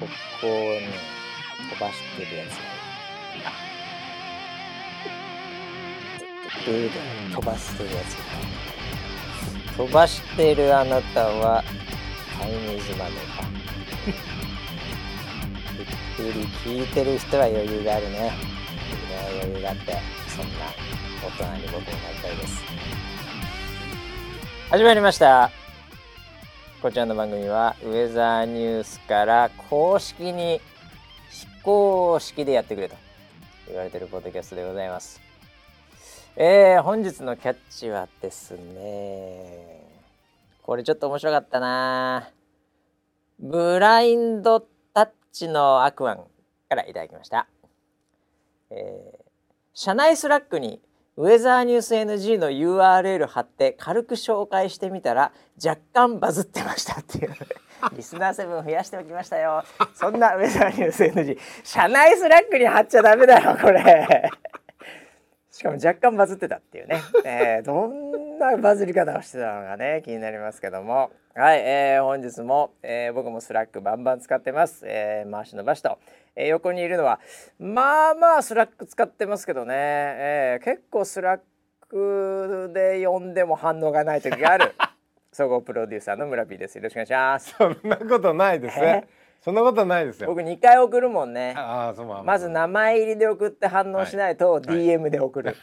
ここをね飛ばしてるやつがいるルーで飛ばしてるやつが飛ばしてるあなたはタイニーズマネかゆっくり聞いてる人は余裕があるね余裕があってそんな大人に僕もなりたいです始まりましたこちらの番組はウェザーニュースから公式に非公式でやってくれと言われてるポッドキャストでございます。えー、本日のキャッチはですねこれちょっと面白かったなブラインドタッチのアクアンからいただきました。えー、社内スラックにウェザーニュース NG の URL 貼って軽く紹介してみたら若干バズってましたっていう。リスナー7増やしておきましたよ。そんなウェザーニュース NG 社内スラックに貼っちゃダメだよこれ。しかも若干バズってたっていうね、えー、どんなバズり方をしてたのかね気になりますけども。はい、えー、本日も、えー、僕もスラックバンバン使ってます、えー、回し伸ばしと、えー、横にいるのはまあまあスラック使ってますけどね、えー、結構スラックで呼んでも反応がない時がある。総合プロデューサーの村 P です。よろしくお願いします。そんなことないですね。そんなことないですよ。僕2回送るもんね。ああそうままず名前入りで送って反応しないと DM で送る、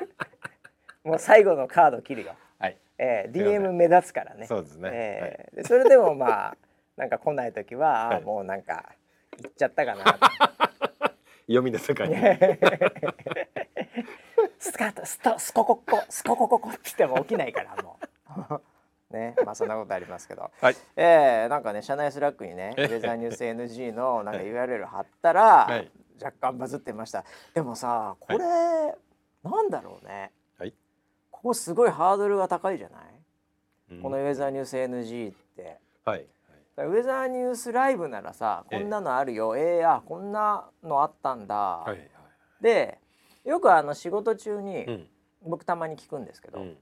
もう最後のカード切るよ、はい。えー、DM 目立つからね。そうですね。えーでそれでもまあなんか来ない時は、あーもうなんか行っちゃったかなと 読みの世界にスカートストスココッコスココココっても起きないからもうねまあそんなことありますけど、はいえー、なんかね社内スラックにねウェザーニュース NG のなんか URL 貼ったら、はい若干バズってましたでもさこれ、なんだろうねはいここすごいハードルが高いじゃない、うんこのウェザーニュース NG って。はいウェザーニュースライブならさこんなのあるよ。ええあこんなのあったんだ、はいはい。でよくあの仕事中に、うん。僕たまに聞くんですけど、うん。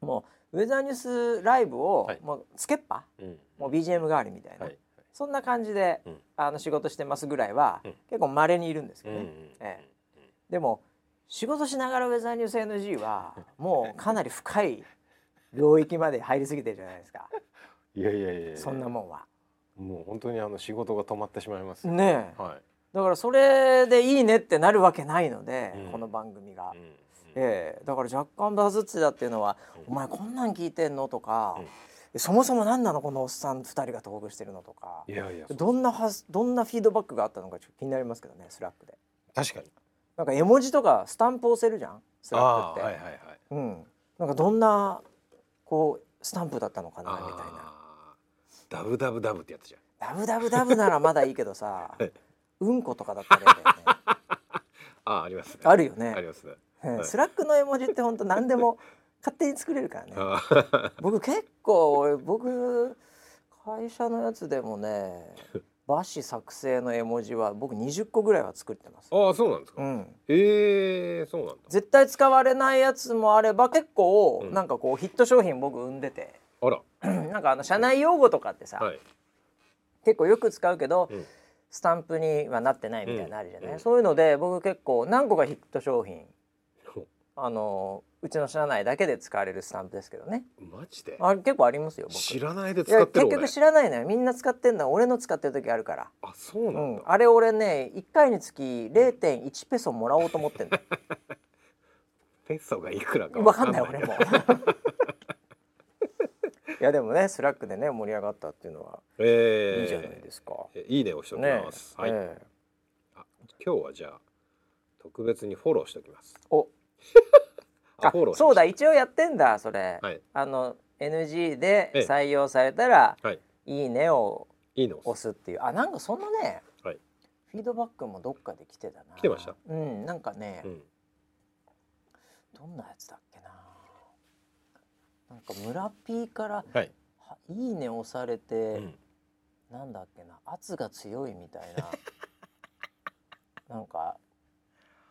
もうウェザーニュースライブを、はい。もうつけっぱうん。もう BGM 代わりみたいな、はいそんな感じで、うん。あの仕事してますぐらいは、うん。結構稀にいるんですけどね、ええ。でも仕事しながらウェザーニュース NG はもうかなり深い領域まで入りすぎてるじゃないですかいやいやいやそんなもんは。もう本当にあの仕事が止まってしまいますよねえはいだからそれでいいねってなるわけないので、うんこの番組が。うんええだから若干バズってたっていうのは「お前こんなん聞いてんの?」とか、そもそも何なのこのおっさん2人がトークしてるの?」とかいやいやどんなはどんなフィードバックがあったのかちょっと気になりますけどねスラックで。確かになんか絵文字とかスタンプ押せるじゃん？スラックって。はいはいはいうん、なんかどんなこうスタンプだったのかなみたいな。ダブダブダブってやつじゃん。ダブダブダブならまだいいけどさはい。うんことかだったら嫌だよね。ああありますね。あるよね。ありますね。うん。はい。スラックの絵文字って本当何でも勝手に作れるからね。僕結構僕会社のやつでもねわし作成の絵文字は僕20個ぐらいは作ってます。あーそうなんですか。うん、ええそうなんだ。絶対使われないやつもあれば結構うん。なんかこうヒット商品僕生んでてあら。なんかあの社内用語とかってさ、はい。結構よく使うけど、うん。スタンプにはなってないみたいなのあるじゃない、うん。そういうので僕結構何個かヒット商品ほ あのうちの社内だけで使われるスタンプですけどね。マジで？あれ結構ありますよ僕。知らないで使ってる俺。結局知らないのよ。みんな使ってんの。は俺の使ってる時あるから、あそううなんだ、ん、あれ俺ね1回につき0.1ペソもらおうと思ってんの。ペソがいくらか分かんない俺も いやでもねスラックでね盛り上がったっていうのはえー、いいじゃないですか、えいいねをしておきねます、はい、ええあ今日はじゃあ特別にフォローしておきます。お。ああフォローそうだ一応やってんだそれ、はい。あの NG でええ。採用されたら「はい。いいね」をいいねを押す。っていう。あなんかそのね、はい。フィードバックもどっかで来てたな。来てました。うんなんかね、うん。どんなやつだっけ？ななんか村 P からはい、「はいいね」押されて、うん。なんだっけな圧が強いみたいな。なんか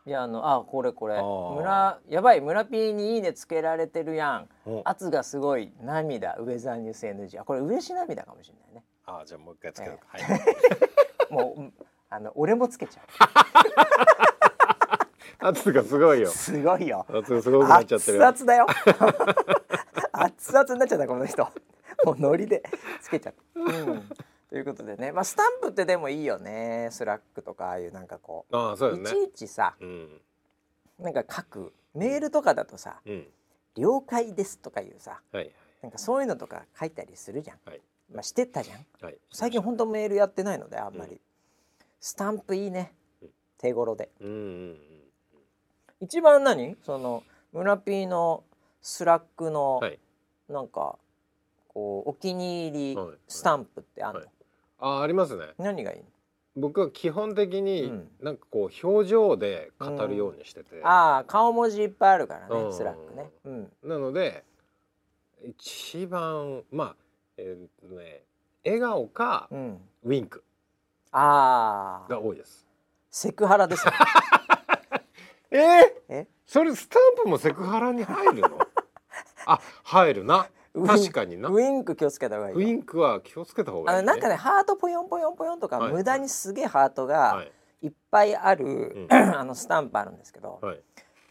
いやあのあこれこれ。村やばい村 P に「いいね」つけられてるやん。お。圧がすごい涙ウェザーニュース NG あこれ嬉し涙かもしれないね。あじゃあもう一回つけるか、はい。もううんあの俺もつけちゃ 圧がすごいうよ。すごいよ。圧がすごくなっちゃってるよ。熱々だよ熱々になっちゃったこの人。もうノリでつけちゃった、うん、ということでね。まあスタンプってでもいいよね。スラックとかああいうなんかこああそうね。いちいちさ。うん。なんか書く。メールとかだとさうん「了解です」とかいうさはいなんかそういうのとか書いたりするじゃん、はい。まあ、してたじゃん。はい。最近ほんとメールやってないのであんまり、うん。スタンプいいね。うん。手頃で。うんうん。一番何？その村 P のスラックのはいなんかこうお気に入りはいスタンプってあんの、はい。あありますね。何がいい僕は基本的にうん。なんかこう表情で語るようにしてて、のああ顔文字いっぱいあるからうん。ねスラックね。うん。なので一番まあえーっとね笑顔かうん。ウィンク。ああが多いです。セクハラですよ えー、え？それスタンプもセクハラに入るの？あ入るな。確かにな。ウィンク気をつけた方がいいよ。ウィンクは気をつけた方がいい、ね、あのなんかねハートポヨンポヨンポヨンとか、はい無駄にすげえハートはがい。いっぱいある、うん。あのスタンプあるんですけど、はい。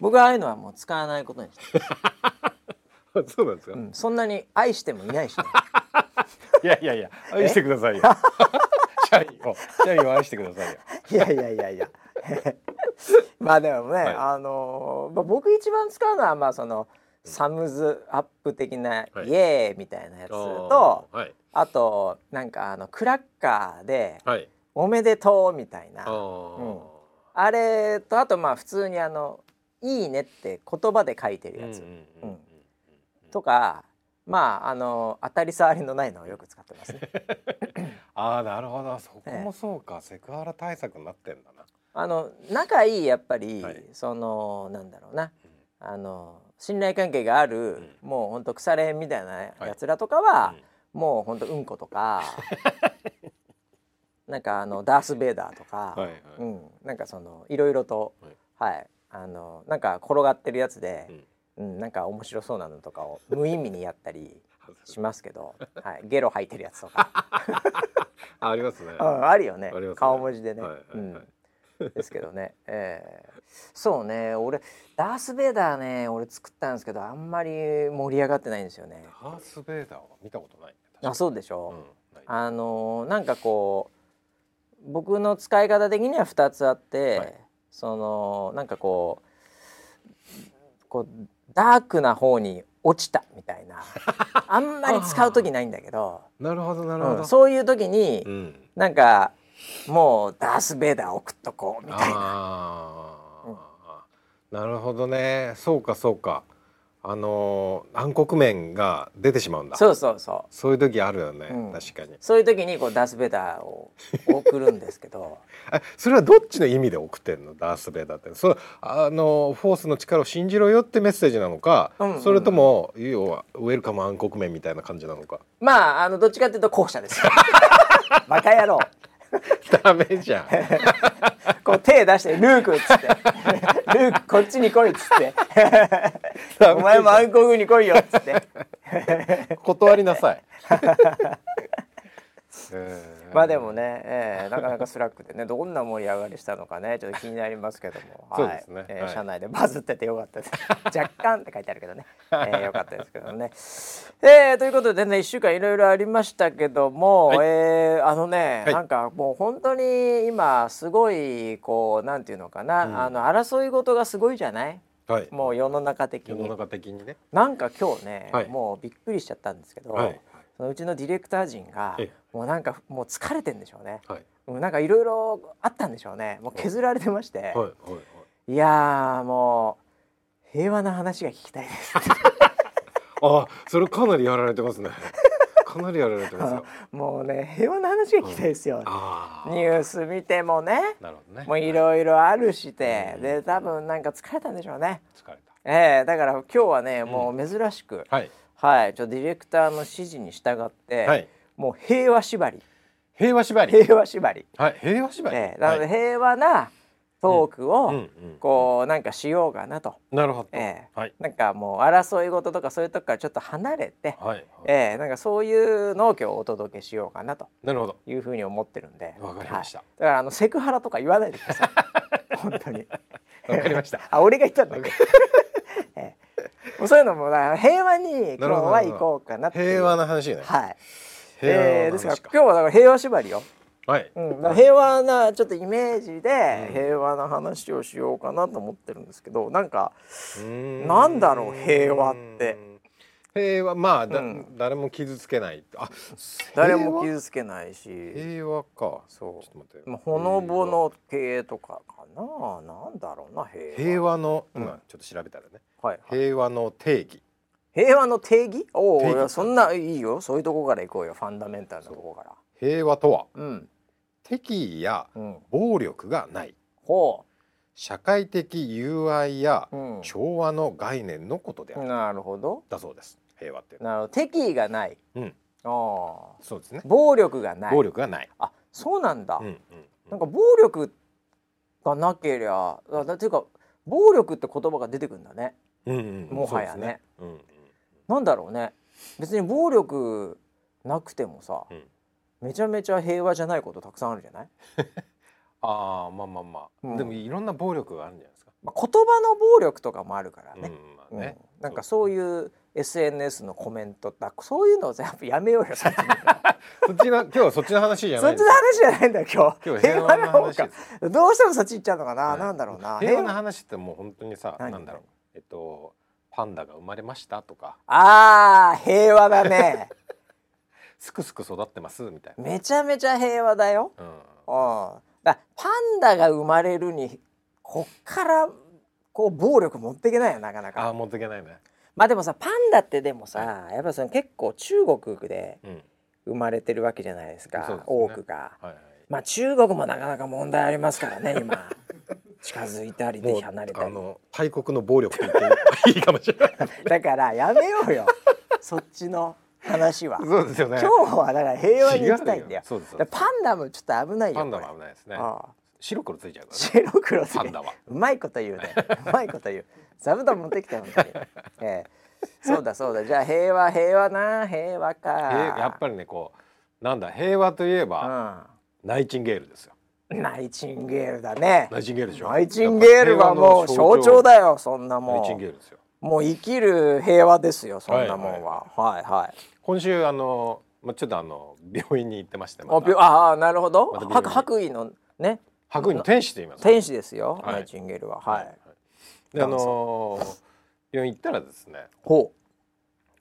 僕はああいうのはもう使わないことにしてる、そうなんですか、うん、そんなに愛してもいないしね。いやいやいや愛してくださいよ。社員を。社員を愛してくださいよ。いやいやいやいや。まあでもね、はい。あのーまあ、僕一番使うのはまあそのサムズアップ的な「はい。イエーイ!」みたいなやつとはい。あとなんかあのクラッカーではい「おめでとう」みたいな。あー。あれとあとまあ普通にあの「いいね」って言葉で書いてるやつ。うんうんうんうんとかまああの当たり障りのないのをよく使ってますね。ああなるほど。そこもそうか、セクハラ対策になってんだな。あの仲いいやっぱり、はい。そのなんだろうな。あの信頼関係がある、もうほんと腐れ縁みたいなやつらとかは、もうほんとうんことか なんかあのダース・ベイダーとか、はいはい。うん、なんかそのいろいろと、はい、あのなんか転がってるやつで、うん。なんか面白そうなのとかを無意味にやったりしますけど、はい、ゲロ吐いてるやつとか、あ ありますね。うん、あるよね。ね。顔文字でね。はいはいはい。うん。ですけどね、えーそうね。俺ダース・ベイダーね俺作ったんですけどあんまり盛り上がってないんですよね。ダース・ベイダーは見たことないねあそうでしょ、うんあのーなんかこう僕の使い方的には2つあって、はい。そのなんかこうこうダークな方に落ちたみたいな。あんまり使う時ないんだけど、なるほどなるほど、うんそういう時に、うん。なんかもうダース・ベイダー送っとこうみたいな。なるほどね。そうかそうか。あのー暗黒面が出てしまうんだ。そうそうそう。そういう時あるよね、うん。確かに。そういう時にこうダース・ベイダーを送るんですけど。えそれはどっちの意味で送ってんの？ダース・ベイダーって。それあのフォースの力を信じろよってメッセージなのか、うんうんうん。それとも要はウェルカム暗黒面みたいな感じなのか？まああのどっちかっていうと後者ですよ。バカ野郎 ダメじゃん。こう手出して「ルーク」っつって「ルークこっちに来い」っつって「お前も暗黒に来いよ」っつって。断りなさい、えーまあでもね、えーなかなかスラックでねどんな盛り上がりしたのかねちょっと気になりますけども、はい。えー社内でバズっててよかったです。若干って書いてあるけどね、えーよかったですけどね、えーということでね1週間いろいろありましたけども、はい。えーあのね、はい。なんかもう本当に今すごいこうなんていうのかな、うん。あの争い事がすごいじゃない？はい。もう世の中的に。世の中的にね。なんか今日ね、はい。もうびっくりしちゃったんですけど、はい。そのうちのディレクター陣がえもうなんかもう疲れてんでしょうね。はい。もうなんかいろいろあったんでしょうね。もう削られてまして、はいはいはい。い、やーもう平和な話が聞きたいです。あそれかなりやられてますね。かなりやられてますよ。もうね平和な話が聞きたいですよ。ああニュース見てもね、なるほどね。もういろいろあるして、うん。で多分なんか疲れたんでしょうね。疲れた。ええだから今日はね、もう珍しく、はい。はい、ちょっとディレクターの指示に従って、はいもう平和縛り、平和縛り？平和縛り。はい平和縛り？ええなのではい。平和なトークをこうなんかしようかなと、なるほど。ええ。はい。なんかもう争い事とかそういうとこからちょっと離れて、はい。ええなんかそういうのを今日お届けしようかなと。なるほど。いうふうに思ってるんで。わかりました。はい。だからあのセクハラとか言わないでください。本当に。わかりました。あ俺が言ったんだ。けど、ええ。もうそういうのも平和に今日は行こうかなっていう。平和な話ね。はい、えー、なですから。今日はだから平和縛りよ、はい。うん、平和なちょっとイメージでうん平和な話をしようかなと思ってるんですけどなんかなんだろう平和って。平和まあだ、うん誰も傷つけない。あ誰も傷つけないし、平和か。そうちょっと待って。まあ、ほのぼの系とかかななんだろうな平和平和のうん今ちょっと調べたらね。はいはい、平和の定義。平和の定義？おおそんないいよ。そういうとこから行こうよ。ファンダメンタルなとこから。平和とは？うん。敵意やうん。暴力がない。ほ社会的友愛やう、うん、調和の概念のことである、なるほど。だそうです。平和っていうのなるほど。敵意がない、うん。ああ。そうですね。暴力がない。暴力がない、あそうなんだ、うんうんなんか暴力がなけりゃあだっていうか暴力って言葉が出てくるんだね。うんうんうん。もはやね。そうですうんうんなんだろうね。別に暴力なくてもさ、うん。めちゃめちゃ平和じゃないことたくさんあるじゃない、ああまあまあまあ、うん。でもいろんな暴力があるんじゃないですか、まあ、言葉の暴力とかもあるからね、うんまあね、うん。なんかそういう SNS のコメントだそういうのをやっぱやめようよそっちの 今日はそっちの話じゃそっちの話じゃないんだよ今日。今日は平和な話です。かどうしてもそっち行っちゃうのかな、はい。なんだろうな。平和な話ってもう本当にさ何？なんだろう。えっとパンダが生まれましたとか。あー平和だね。すくすく育ってますみたいな、めちゃめちゃ平和だよ。うん、うん。だパンダが生まれるにこっからこう暴力持っていけないよなかなああか持っていけないね。まあでもさパンダってでもさ、やっぱその結構中国でうん。生まれてるわけじゃないですかそうですね。多くが。はいはい。まあ中国もなかなか問題ありますからね今近づいたりで離れたり。あの大国の暴力と言っていいかもしれない。だからやめようよ。そっちの話は。そうですよね。今日はだから平和に行きたいんだよ。そうですだからパンダもちょっと危ないよパンダも危ないですね。ああ白黒ついちゃうからね。白黒つけパンダは。うまいこと言うね。うまいこと言う。座布団持ってきたよ本当に、ええ、そうだそうだ。じゃあ平和平和な平和か。えやっぱりねこうなんだ平和といえば、ナイチンゲールですよ。うん、ナイチンゲールだね。ナイチンゲールでしょ。ナイチンゲールはもう象徴。だよそんなナもイチンゲーんルですよ。もう生きる平和ですよそんなもんは。はいはい。今週あのまあちょっとあの病院に行ってましてまあああなるほど、ま白白衣のね。白衣の天使と言います。天使ですよ、はい。ナイチンゲールは。はい、であのー病院行ったらですねほ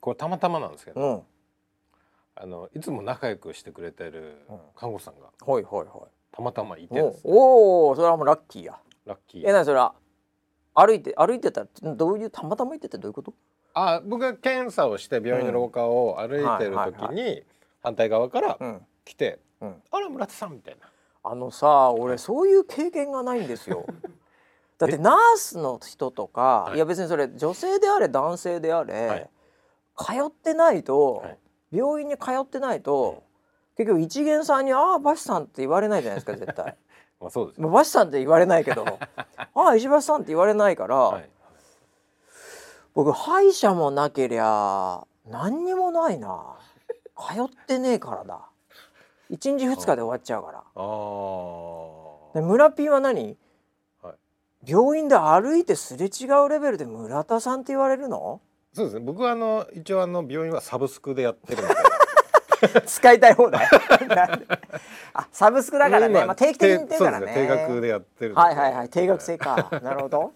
これたまたまなんですけど、ううん。あのいつも仲良くしてくれてるうん。看護師さんが。はいはいはいたまたまいてですねおおーそれはもうラッキーや。ラッキえーなにそれは歩いて歩いてたらどういうたまたま行っててどういうこと？あ僕が検査をして病院の廊下を歩いてる時に反対側からうん。来てうん「あら村田さん」みたいな。あのさ俺そういう経験がないんですよ。だってナースの人とか、はい。い、や別にそれ女性であれ男性であれ、はい。通ってないと、はい。病院に通ってないと、結局一元さんに「ああバシさん」って言われないじゃないですか絶対。まあそうですよ。まあバシさんって言われないけど「ああ石橋さん」って言われないから、はい。僕歯医者もなけりゃ何にもないな。通ってねえからだ。1日2日で終わっちゃうから。あ村ピーは何、はい。病院で歩いてすれ違うレベルで村田さんって言われるの？そうですね。僕はあの一応あの病院はサブスクでやってるので 使いたい放題？あサブスクだからね、今まあ、定期的に言ってるからね。そうですね。定額でやってる。はいはいはい。定額制か。なるほど。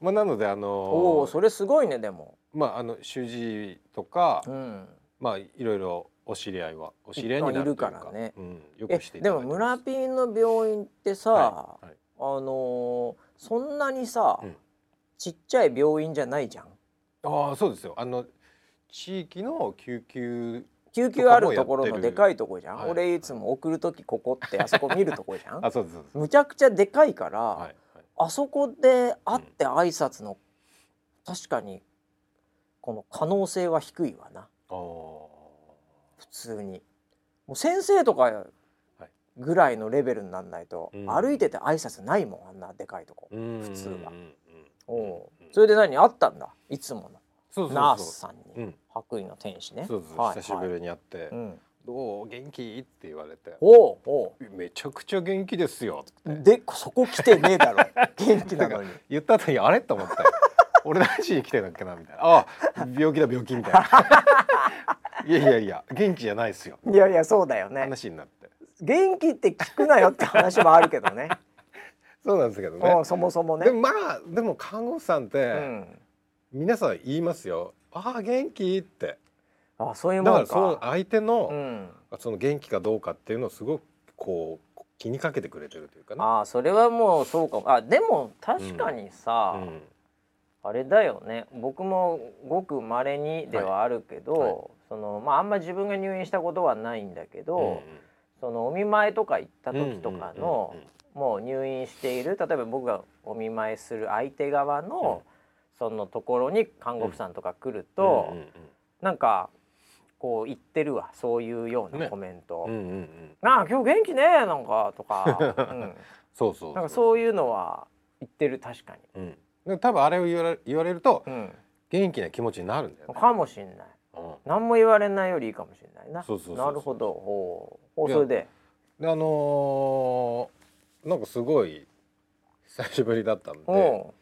まあなのであのおおそれすごいねでも。まああの主治とかうん。まあいろいろお知り合いはお知り合いになるからね。うん、よえくしていでも村ピーの病院ってさ、はい。はいあのーそんなにさ、うん。ちっちゃい病院じゃないじゃん？ああそうですよ。あの地域の救急救急あるところのでかいとこじゃん、はい。俺いつも送る時ここってあそこ見るとこじゃん？あそうですむちゃくちゃでかいから、はいはい。あそこで会って挨拶の、確かにこの可能性は低いわな。普通に。もう先生とかぐらいのレベルになんないと、うん。歩いてて挨拶ないもんあんなでかいとこ、うん。普通は。うんうんおそれで何？あったんだ？いつものナースさんに、うん。白衣の天使ね。久しぶりに会って、うん、どう？元気？って言われて。おうおめちゃくちゃ元気ですよでそこ来てねえだろ。元気なのに。言った後にあれ？と思って 俺何しに来てんだっけな？みたいな。あ病気だ病気みたいな。いやいやいや元気じゃないですよ。いやいやそうだよね。話になって。元気って聞くなよって話もあるけどね。そうなんですけどね。そもそもね。でもまあでも看護婦さんって、うん、皆さん言いますよ。ああ元気って。あそういうだもんか。からその相手の、うん、その元気かどうかっていうのをすごくこう気にかけてくれてるというかね。あそれはもうそうかも。あでも確かにさ、うん。あれだよね。僕もごくまれにではあるけど、はい。はいそのまああんま自分が入院したことはないんだけど、うんそのお見舞いとか行った時とかの、もう入院している例えば僕がお見舞いする相手側の、そのところに看護婦さんとか来ると、うんうんなんかこう言ってるわそういうようなね。コメント。うんうんうんうんなあ今日元気ねなんかとか、うん、そうそうなんかそういうのは言ってる確かに、うん。で多分あれを言われ言われるとうん、元気な気持ちになるんだよね。かもしんない。うん。何も言われないよりいいかもしれないな。なるほど。ほうそれで。であのーなんかすごい久しぶりだったんで、ほ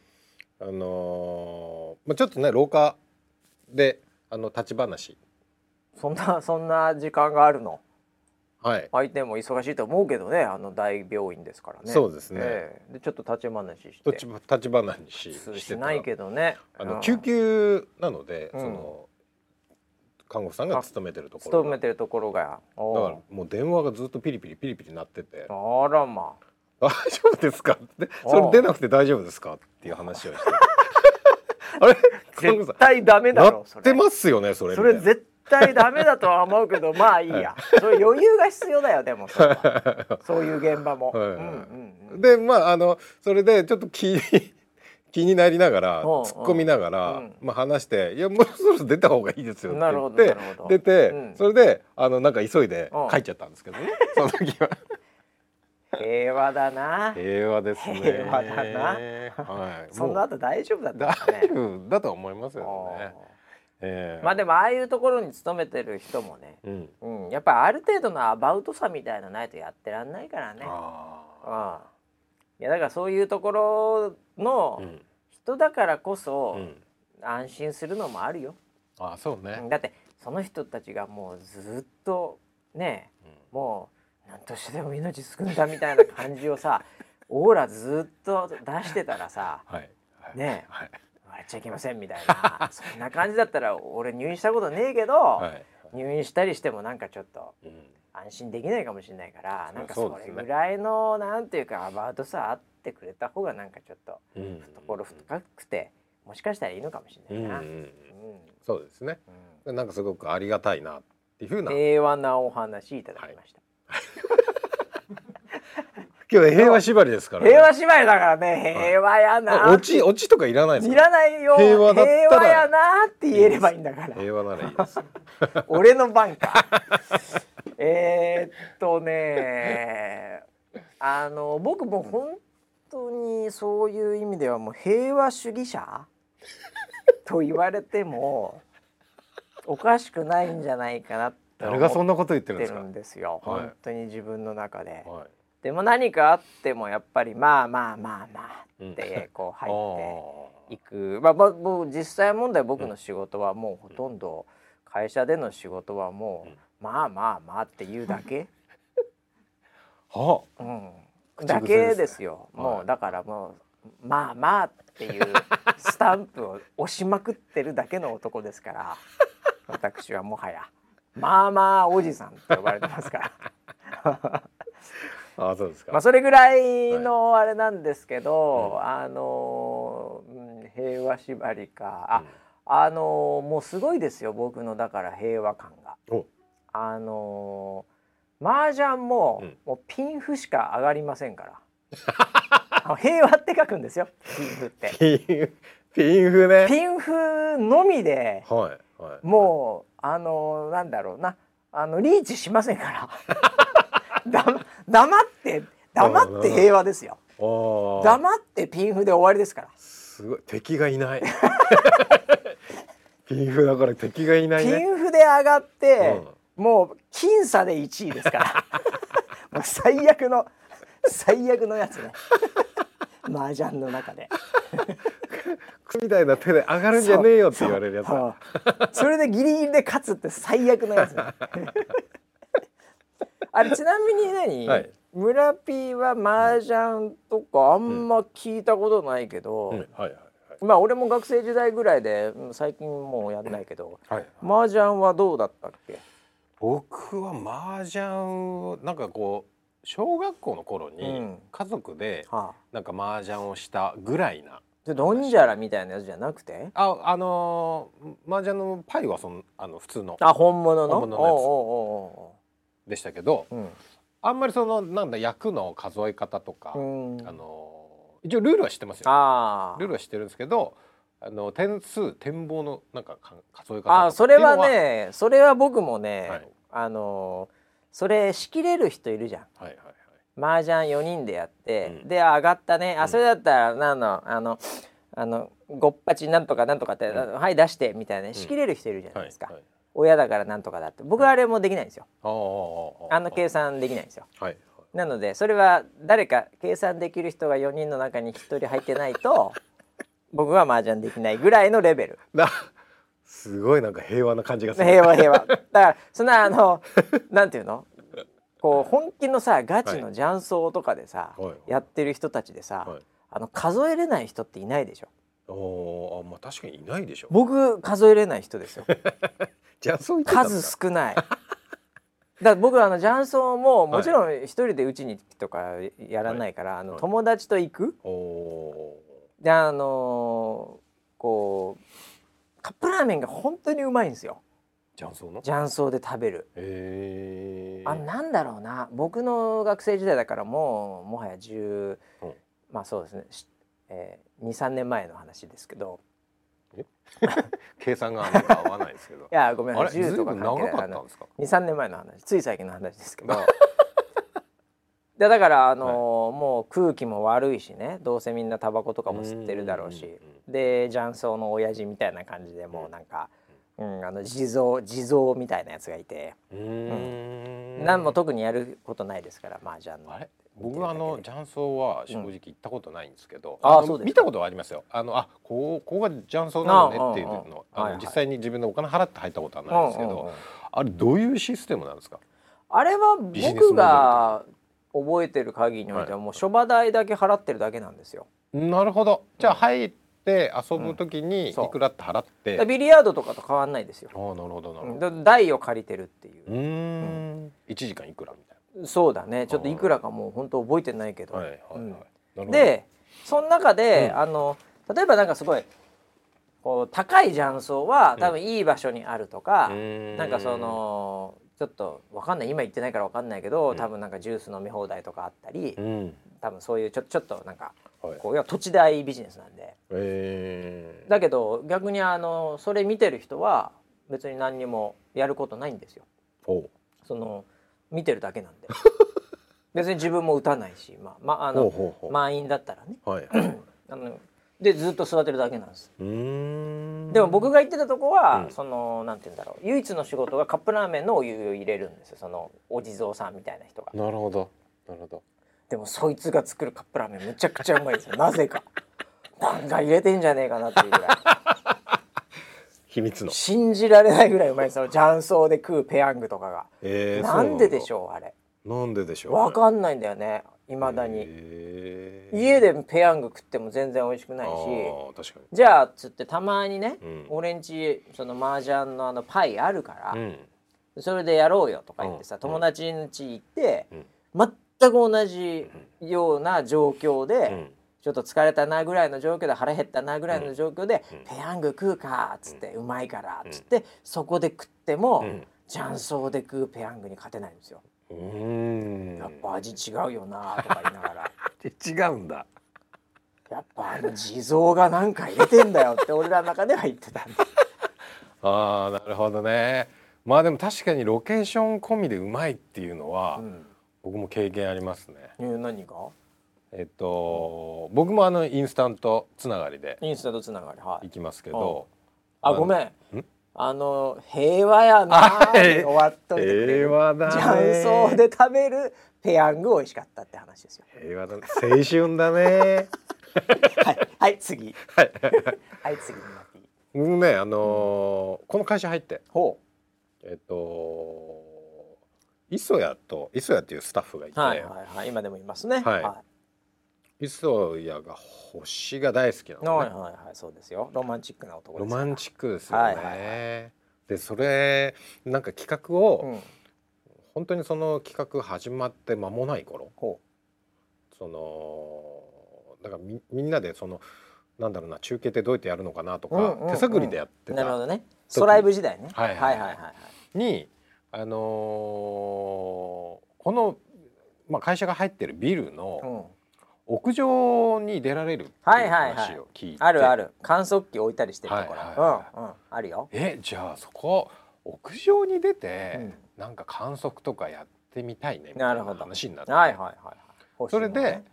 あのーまあちょっとね廊下であの立ち話。うそんなそんな時間があるの？はい。相手も忙しいと思うけどねあの大病院ですからね。そうですね。ええ。でちょっと立ち話して。立ち話にしてたないけどね。うん。あの救急なので、うん。その看護婦さんが勤めてるところ勤めてるところが。だからもう電話がずっとピリピリピリピリ鳴ってて「あらま大丈夫ですか?」って「おうそれ出なくて大丈夫ですか?」っていう話をして。あれ？絶対ダメんだろ鳴ってますよねそれそれ絶対ダメだとは思うけどまあいいや。それ余裕が必要だよでも そういう現場も、はい。はいうんうんうん。でまああのそれでちょっと気に 気になりながら突っ込みながら、うん。まあ、話して「いやもうそろそろ出た方がいいですよ」って言って出て、うん。それであのなんか急いでうん。帰っちゃったんですけどね、その時は。平和だな平和ですね。平和だなはい。その後大丈夫だったね丈夫だと思いますよね。ええまあでもああいうところに勤めてる人もね、うん。うん、やっぱりある程度のアバウトさみたいなのないとやってらんないからね。あうん、いやだからそういうところのあ。うん。人だからこそうん。安心するのもあるよ。ああ、そうね。だってその人たちがもうずっとねもう何としてでも命救うんだみたいな感じをさ オーラずっと出してたらさはい。はいねえはい。言われちゃいけませんみたいな そんな感じだったら俺入院したことねえけど、はい。入院したりしてもなんかちょっとうん。安心できないかもしれないからなんかそれぐらいのなんていうかアバウトさあってくれた方がなんかちょっとうん。懐深くてもしかしたらいいのかもしれうん。うないな。ん。うんそうですね。うんなんかすごくありがたいなっていうふうな。今平和なお話いただきました。日は平和縛りですからね。平和芝居だからね平和やな。あオチオチとかいらないいか。ら。ないよ。平和だったら。平和やなって言えればいいんだから。平和ならいいです。俺の番か。えーっとねあの僕も本当にそういう意味ではもう平和主義者？と言われてもおかしくないんじゃないかなって誰がそん思なこと言ってるんですか？ってるんですよ、はい。本当に自分の中で。はい。でも何かあってもやっぱりまあまあまあまあってこう入っていく、まあ、まあもう実際問題僕の仕事はもうほとんど会社での仕事はもう、うん。まあまあまあっていうだけ、はうん、だけですよ。はい。もうだからもうまあまあっていうスタンプを押しまくってるだけの男ですから 私はもはやまあまあおじさんって呼ばれてますから。あ。ああ、そうですか。まあそれぐらいのあれなんですけど、あのーうん平和縛りかあ、あのーもうすごいですよ僕のだから平和感が。あのー、麻雀も、うんもうピンフしか上がりませんから。あの平和って書くんですよピンフって。ピンフね。ピンフのみではいはい。もうあのーなんだろうな。あのリーチしませんから。だ黙って黙って平和ですよ。黙ってピンフで終わりですから。すごい。敵がいない。ピンフだから敵がいないピねンフで上がって、もう僅差で1位ですから。もう最悪の最悪のやつね。麻雀の中で。クみたいな手で上がるんじゃねえよって言われるやつそう。それでギリギリで勝つって最悪のやつね あれちなみに何、はい。村 P は麻雀とかあんま聞いたことないけど、うん。はいはいまあ俺も学生時代ぐらいでうん最近もうやんないけどはい、はい、麻雀はどうだったっけ？僕は麻雀をなんかこう小学校の頃うにん。家族ではあ。なんか麻雀をしたぐらいなでドンジャラみたいなやつじゃなくて？ああのー麻雀のパイはそのあの普通の。あ本物の？本物のやつ。おうおでしたけどあんまりそのなんだ役の数え方とか、うん、うん、あのー一応ルールは知ってますよ。ルールは知ってるんですけどあの点数展望のなんかか数え方あーそれはねそれは僕もね、はい。あのーそれ仕切れる人いるじゃん。はいはい麻雀4人でやって、うん。で上がったね、うん。あそれだったら何のあのあのごっぱちなんとかなんとかって、うん。はい出してみたいな仕切れる人いるじゃないですか、はいはい。親だからなんとかだって。僕はあれもできないんですよ。あーあの計算できないんですよ。はいなのでそれは誰か計算できる人が4人の中に1人入ってないと 僕は麻雀できないぐらいのレベル。なすごいなんか平和な感じがする。平和平和。だからそんなあの なんていうの？こう本気のさガチの雀荘とかでさ、はいはい。やってる人たちでさ、はい。あの数えれない人っていないでしょ？おーあまあ確かにいないでしょ。僕数えれない人ですよ。じゃあそう言ってたんだ。数少ない。だから僕はあの雀荘ももちろん一人でうちにとかやらないから、あのはい。友達と行く。おであのーこうカップラーメンが本当にうまいんですよ。ー雀荘の？雀荘で食べる。へー。あなんだろうな。僕の学生時代だからもうもはや10、うん。まあそうですね、しえー、23年前の話ですけど。計算が合わないですけど。いやごめんなさい。10とか関係ない。あのかったんですか？23年前の話。つい最近の話ですけど。でだからあのーもう空気も悪いしね。どうせみんなタバコとかも吸ってるだろうし。で雀荘の親父みたいな感じでもうなんか、うん、あの地蔵地蔵みたいなやつがいて、うーん。何も特にやることないですから麻雀の。あれ？僕はあの雀荘は正直行ったことないんですけど、のあそう見たことはありますよ。あのあこうここが雀荘なのねっていうの。あの実際に自分でお金払って入ったことはないんですけど、あれどういうシステムなんですか？あれは僕が覚えてる限りにおいてはもう諸場代だけ払ってるだけなんですよ。なるほど。じゃあ入って遊ぶ時にいくらって払って、だからビリヤードとかと変わんないですよ。ああなるほどなるうんほど、だ台を借りてるっていう。うーん。一時間いくらみたいそうだね。ちょっといくらかもう本当覚えてないけど、なはいはいはい、うん。なるほど。でその中で、うん。あの例えばなんかすごいこう高い雀荘は多分いい場所にあるとか、ななんかそのちょっとわかんない。今言ってないからわかんないけど、うん。多分なんかジュース飲み放題とかあったり、うん。多分そういうちょちょっとなんかはい。こう要は土地代ビジネスなんで。えー、だけど逆にあのそれ見てる人は別に何にもやることないんですよ。その見てるだけなんで。別に自分も打たないしまあまああの満員だったらね。はい あのでずっと座ってるだけなんです。でも僕が行ってたとこは、うん。そのなんて言うんだろう。唯一の仕事がカップラーメンのお湯を入れるんですよ。そのお地蔵さんみたいな人が。なるほど。なるほどでもそいつが作るカップラーメンむちゃくちゃうまいですよ。なぜか。なんか入れてんじゃねえかなっていうぐらい。秘密の。信じられないぐらいうまいですよ。雀荘で食うペヤングとかが、えー、なんででしょょうあれ。うなんででしょう。わかんないんだよね。いまだに、へー家でペヤング食っても全然美味しくないし。じゃあっつってたまにね、うん。俺んちその麻雀のあのパイあるから、に、うん、それでやろうよとか言ってさ、うん。友達ん家行って、うん全く同じような状況で、うん。ちょっと疲れたなぐらいの状況で腹減ったなぐらいの状況で「うん。ペヤング食うか」っつって、うまいから」っつって、そこで食っても、うん。雀荘で食うペヤングに勝てないんですよ。うーん。やっぱ味違うよなとか言いながら。違うんだ。やっぱあの地蔵がなんか入れてんだよって俺らの中では言ってた あーなるほどね。まあでも確かにロケーション込みでうまいっていうのは、うん僕も経験ありますね。えー何が？えっと僕もあのインスタントつながりでインスタントつながりはい。行きますけど。あごめん。ん？あの平和やな終わっとい平和だね。雀荘で食べるペヤング美味しかったって話ですよ。平和だね。青春だね。はい。はい次。はい。はい次ねあのーこの会社入って。ほえっと磯谷と磯谷っていうスタッフがいて、うはいはいはい。今でもいますね。はい。は磯谷が星が大好きなのね、はいはいはい。そうですよ。ロマンチックな男ですクロマンチックですよね、はいはいはでそれなんか企画を、うん本当にその企画始まって間もない頃。ほそのだからみみんなでそのなんだろうな中継ってどうやってやるのかなとか、うんうんうん。手探りでやってたうなるほどね。ストライブ時代ね。はいはいはいはい。にあのーこの、まあ、会社が入ってるビルのうん。屋上に出られるっていうはいはいはい話を聞い。て、あるある。観測器置いたりしてるところ、はいはいはうんうん。あるよ、えじゃあそこ屋上に出て、うん。なんか観測とかやってみたいねみたなないるほど。話になって、はいはいはいはい。欲しいそれでのね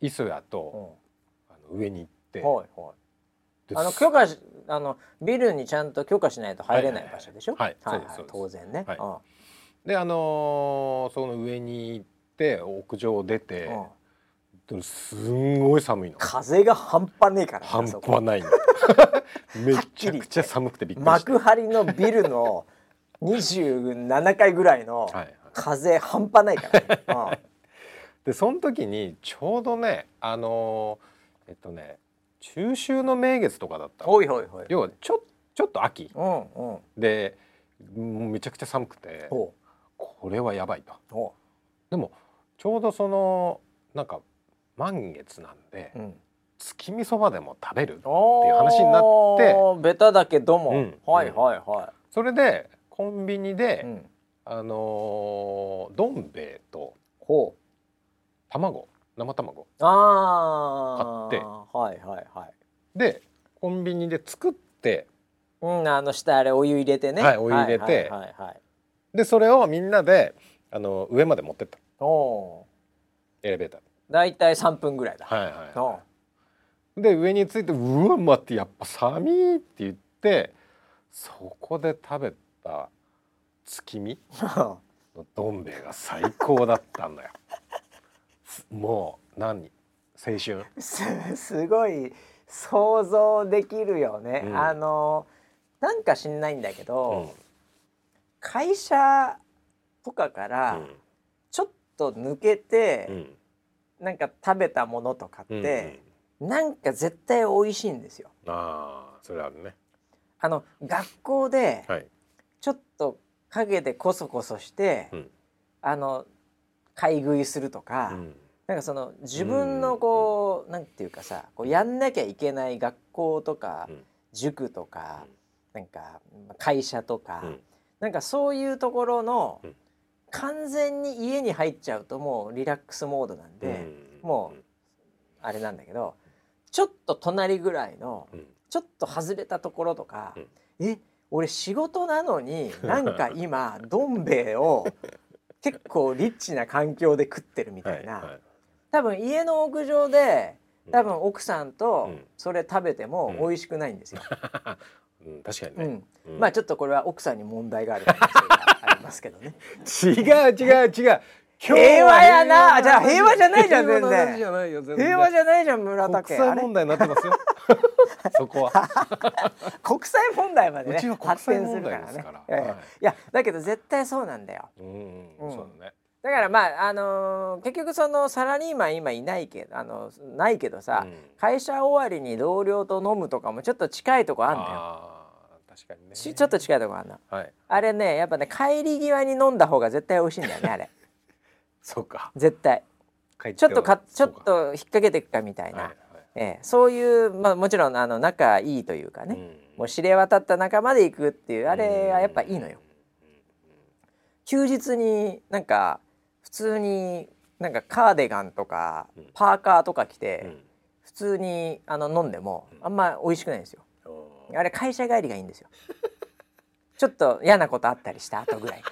磯谷うん。と、あの上に行って、うんはいはい。であの許可しあのビルにちゃんと許可しないと入れない場所でしょ？はいはいはい。そうです当然ね。はい。うん。であのーその上に行って屋上を出て、うん。すんごい寒いの。風が半端ねえからね。半端ないの。めちゃくちゃ寒くてびっくりした、幕張のビルの 27階ぐらいのはいはい、風半端ないからね。でその時にちょうどねあのーえっとね中秋の名月とかだったうんのおいおいおい。要はちょちょっと秋うんうん。でめちゃくちゃ寒くてこれはやばいとでもちょうどそのなんか満月なんで、うん。月見そばでも食べるおっていう話になってベタだけども、うんはいはいはそれでコンビニで、い。うん。あのーどん兵衛と。卵生卵ああ。買ってはいはいはい。でコンビニで作ってうんあの下あれお湯入れてね。はいお湯入れてはいはいはいはい。でそれをみんなであの上まで持ってったおおエレベーターだいたい3分ぐらいだ。ではいおはいうで上についてうわ待ってやっぱ寒いって言ってそこで食べた月見 のどん兵衛が最高だったんだよすもう何？青春？すすごい想像できるよね。うん。あのなんか知んないんだけうど、ん。会社とかからちょっと抜けて、うん。なんか食べたものとかっうんて、なんか絶対美味しいんですよ。ああそれあるね。あの学校ではい。ちょっと陰でこそこそして、うん。あの買い食いするとか、うんなんかその自分のこう、なんていうかさこうやんなきゃいけない学校とか、うん。塾とか、なんか会社とか、うん。なんかそういうところの、うん。完全に家に入っちゃうともうリラックスモードなんで、うん。もうあれなんだけどちょっと隣ぐらいのうん。ちょっと外れたところとか、うん。え俺仕事なのに なんか今どん兵衛を結構リッチな環境で食ってるみたいな、はいはい多分家の屋上で多分奥さんとうん。それ食べてもうん。美味しくないんですよ。うん、確かにね、うん。うん。まあちょっとこれは奥さんに問題がある可能性がありますけどね。違う違う違う。平和やな。じゃあ平和じゃないじゃん 全然。平和じゃないじゃん村田国家。あれ際問題になってますよ。そこは。国際問題までね発展するからね。い。やだけど絶対そうなんだよ。うん、うん。そうだねだからまああのー結局そのサラリーマン今いないけどあのないけどさ、うん会社終わりに同僚と飲むとかもちょっと近いとこあんだよ。確かにねちちょっと近いとこあんの。はいあれねやっぱね帰り際に飲んだ方が絶対美味しいんだよねあれ。そうか絶対。ちょっとかちょっと引っ掛けていくかみたいな。はいはいええ、そういうまあもちろんあの仲いいというかね、うんもう知れ渡った仲まで行くっていうあれはやっぱいいのよ。休日になんか普通になんかカーディガンとかうん。パーカーとか着うてん。普通にあの飲んでもあんま美味しくないんですよ。うんあれ会社帰りがいいんですよ。ちょっと嫌なことあったりした後ぐらい。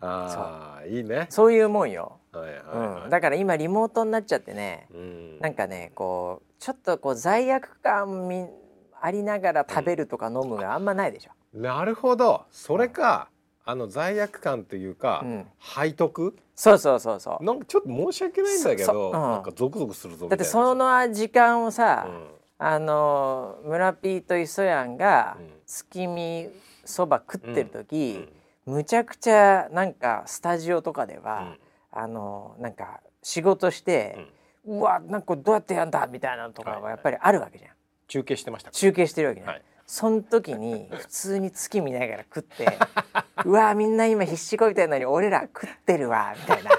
ああいいね。そういうもんよ、はいはい、うん、だから今リモートになっちゃってね、うん。なんかねこうちょっとこう罪悪感みありながら食べるとか飲むがあんまないでしょ。なるほど。それかあの罪悪感というか、うん。背徳？そうそうそうそう。なんかちょっと申し訳ないんだけど、うん。なんかゾクゾクするぞだってその時間をさ、うん。あの村ピーと磯やんがうん。月見そば食ってる時、むちゃくちゃなんかスタジオとかでは、あのなんか仕事して、うわなんかどうやってやんだみたいなのとかはやっぱりあるわけじゃん。中継してましたか中継してるわけじゃん。はいその時に普通に月見ながら食ってうわみんな今必死こいてるのに俺ら食ってるわみたいな。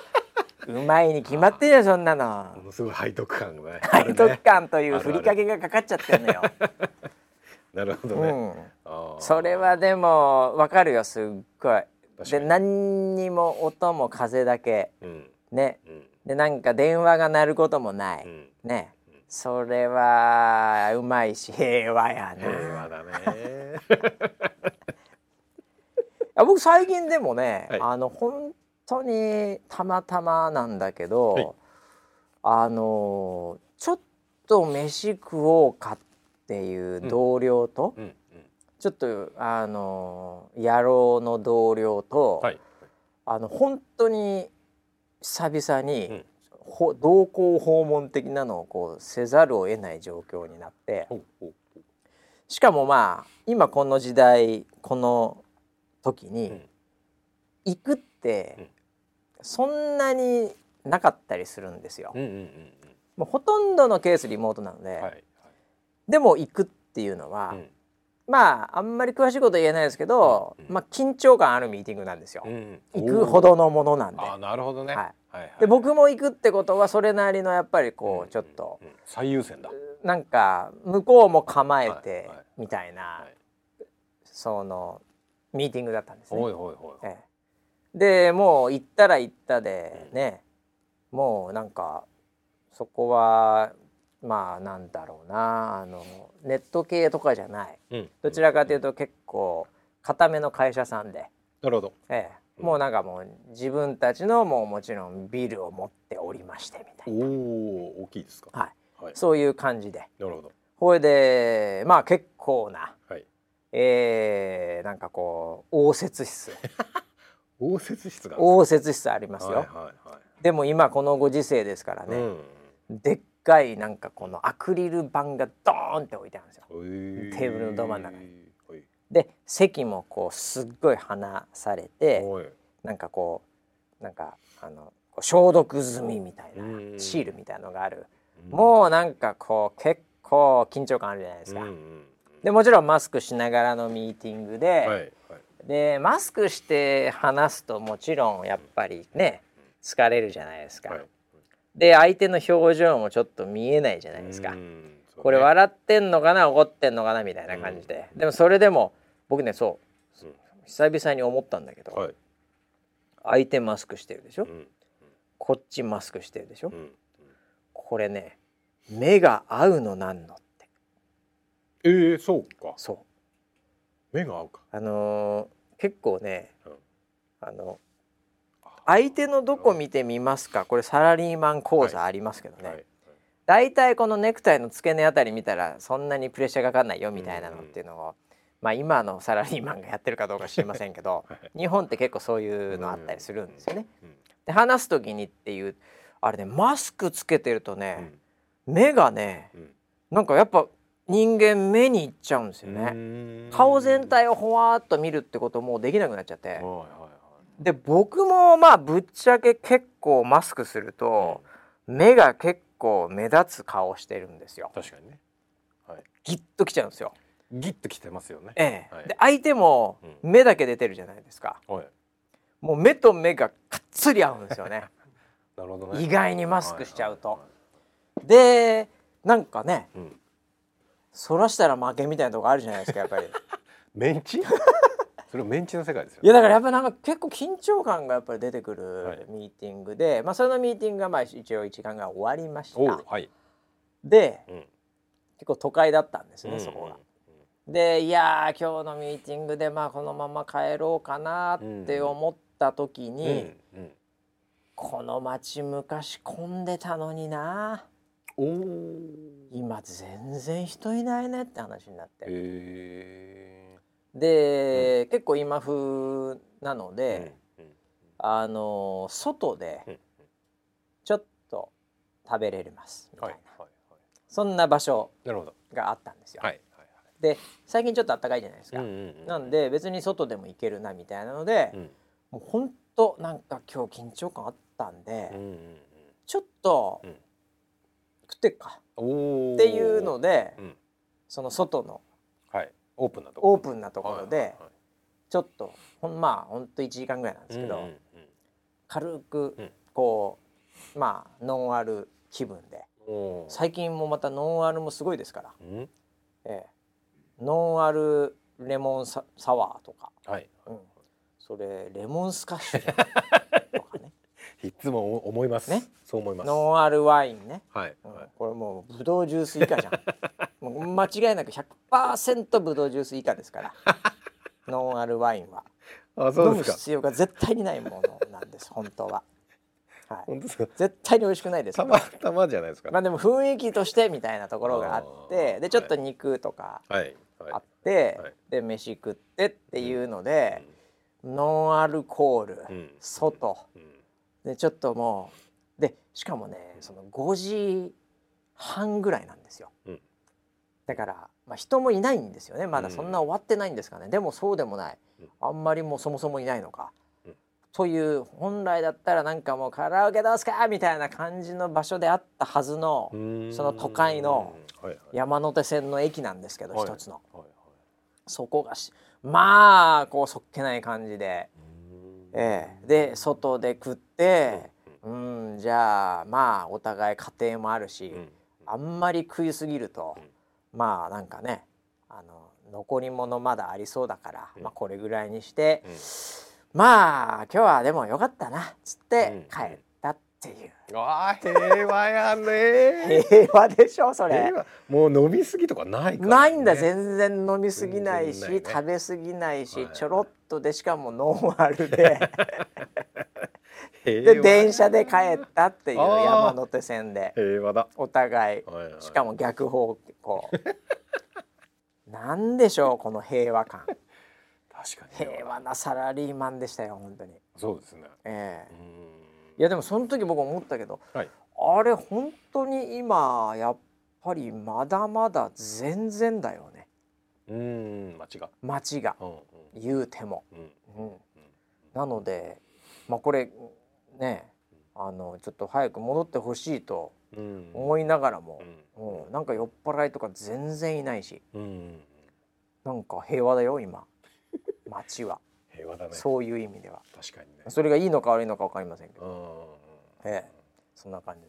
うまいに決まってるよそんなの。ものすごい背徳感がね。背徳感というふりかけがかかっちゃってるのよ。なるほどね、うん、それはでもわかるよすっごい。で何にも音も風だけ。うん。ね。うん。でなんか電話が鳴ることもない、うん。ねそれはうまいし平和やな。平和だね。あ僕最近でもね、はい。あの本当にたまたまなんだけど、はい。あのちょっと飯食おうかっていう同僚と、うんうん。ちょっとあの野郎の同僚と、はい。あの本当に久々に、同行訪問的なのをこうせざるを得ない状況になって。しかもまあ今この時代この時に、うん。行くってそんなになかったりするんですよ。もうほとんどのケースリモートなので、でも行くっていうのは、はいまああんまり詳しいこと言えないですけど、うんまあ緊張感あるミーティングなんですよ。うん。行くほどのものなんで。あーなるほどね。はいで僕も行くってことはそれなりのやっぱりこうんうちょっとうん最優先だ。なんか向こうも構えてみたいなはい。そのミーティングだったんですね。ほいほいほい。ええ。でもう行ったら行ったでね、もうなんかそこはまあなんだろうなあのネット系とかじゃない。うん。どちらかというと結構固めの会社さんで、なるほど。ええ、もうなんかもう自分たちのもうもちろんビルを持っておりましてみたいおお大きいですか？な、はい、はい。そういう感じで。なるほど。ほいでまあ結構な、はい。えー、なんかこう応接室。応接室が応接室ありますよ。はいはいはい。でも今このご時世ですからね、うんでっかいなんかこのアクリル板がドーンって置いてあるんですよ。テーブルのど真ん中に。はいで席もこうすっごい離されてなんかこうなんかあの消毒済みみたいなうんシールみたいのがある、うん。もうなんかこう結構緊張感あるじゃないですか。うんうんでもちろんマスクしながらのミーティングで、はいはい。でマスクして話すともちろんやっぱりね疲れるじゃないですか。はい。で相手の表情もちょっと見えないじゃないですか。これ笑ってんのかな怒ってんのかなみたいな感じで、でもそれでも僕ねそう。うん。久々に思ったんだけど、はい。相手マスクしてるでしょ、うん。こっちマスクしてるでしょ、うん。これね目が合うのなんのって。えーそうか。そう。目が合うか。あのー結構ね、うん。あの相手のどこ見てみますか？これサラリーマン講座ありますけどね、はい。だい。たいこのネクタイの付け根あたり見たらそんなにプレッシャーかかんないよみたいなのっていうのを、まあ今のサラリーマンがやってるかどうか知りませんけど はい。日本って結構そういうのあったりするんですよね。うん。で話す時にっていうあれねマスクつけてるとうね、ん。目がねうん。なんかやっぱ人間目にいっちゃうんですようね。ん。顔全体をほわーっと見るってこともうできなくなっちゃって。で僕もまあぶっちゃけ結構マスクすると目が結構目立つ顔してるんですよ。確かにね。はい。ギッときちゃうんですよ。ギッときてますよね。ええ。はい。で相手もう目だけ出てるじゃないですか。はい。もう目と目がかっつり合うんですよね。なるほどね。意外にマスクしちゃうと。はいはいはい。でなんかねうん。そらしたら負けみたいなとこあるじゃないですかやっぱり。メンチ？それメンチの世界ですよいやだからやっぱなんか結構緊張感がやっぱり出てくはい。るミーティングで、まあそのミーティングがまあ一応時間が終わりました。はい。でうん。結構都会だったんですね、うん。そこが。でいやー今日のミーティングでまあこのまま帰ろうかなって思っった時に、うんうん。この街昔混んでたのにな。今全然人いないねって話になって、へで、結構今風なのえで、あの外でうんうん。ちょっと食べれますみたはいいな、はいはいそんな場所があったんですよ。はいはいで最近ちょっと暖かいじゃないですか。はいうんうんうん。なんで別に外でも行けるなみたいなので、うん。もうほんとなんか今日緊張感あったんで、うんうんちょっとうん。食ってっか。っていうので、うん。その外のはい。オープンなとこ。オープンなところではいはいはい。ちょっとほんまあほんと1時間ぐらいなんですけど、うんうん軽くうん。こうまあノンアル気分で。最近もまたノンアルもすごいですから、うん。ええ、ノンアルレモンササワーとか、はい。うん、それレモンスカッシュ とかね。いつも思います。ね。そう思います。ノンアルワインね、うん。はい。はいこれもうブドウジュース以下じゃん。もう間違いなく100%ブドウジュース以下ですから。ノンアルワインは。あ飲むそうですか。必要が絶対にないものなんです本当は、はい、本当ですか。絶対に美味しくないです。たまたまじゃないですか。まあでも雰囲気としてみたいなところがあってでちょっと肉とかはい。はいあって、はい。で飯食ってっていうので、ノンアルコール、うん。外。うん。でちょっともうでしかもねその5時半ぐらいなんですよ、うん。だから、まあ、人もいないんですよね。まだそんな終わってないんですかね、でもそうでもない、うん。あんまりもうそもそもいないのか、うん。という本来だったらなんかもうカラオケどうすかみたいな感じの場所であったはずのその都会の山手線の駅なんですけどはい。一つの。そこがしまあこうそっけない感じで、ええ。で外で食ってうんじゃあまあお互い家庭もあるし、うんあんまり食いすぎると、まあなんかねあの残り物まだありそうだから、うん。まあこれぐらいにして、うん。まあ今日はでもよかったなっつってうん。帰ったっていう、あー平和やね。平和でしょそれ。もう飲みすぎとかないからね。ないんだ。全然飲みすぎないしね。食べ過ぎないし、はい。ちょろっとでしかもノンアルで。で電車で帰ったっていう山手線で。平和だ。お互い。はいはい。しかも逆方向。なんでしょうこの平和感。確かに。平和なサラリーマンでしたよ本当に。そうですね。ええ。うーんいやでもその時僕思ったけどはい。あれ本当に今やっぱりまだまだ全然だよね。うーん街が。街が。うん言うても、うんうん、なのでまあこれねあのちょっと早く戻ってほしいとうん。思いながらもう、ん。うん、なんか酔っ払いとか全然いないし。うん。なんか平和だよ今。街は平和だねそういう意味では。確かにね。それがいいのか悪いのか分かりませんけど。うん。ええ。そんな感じ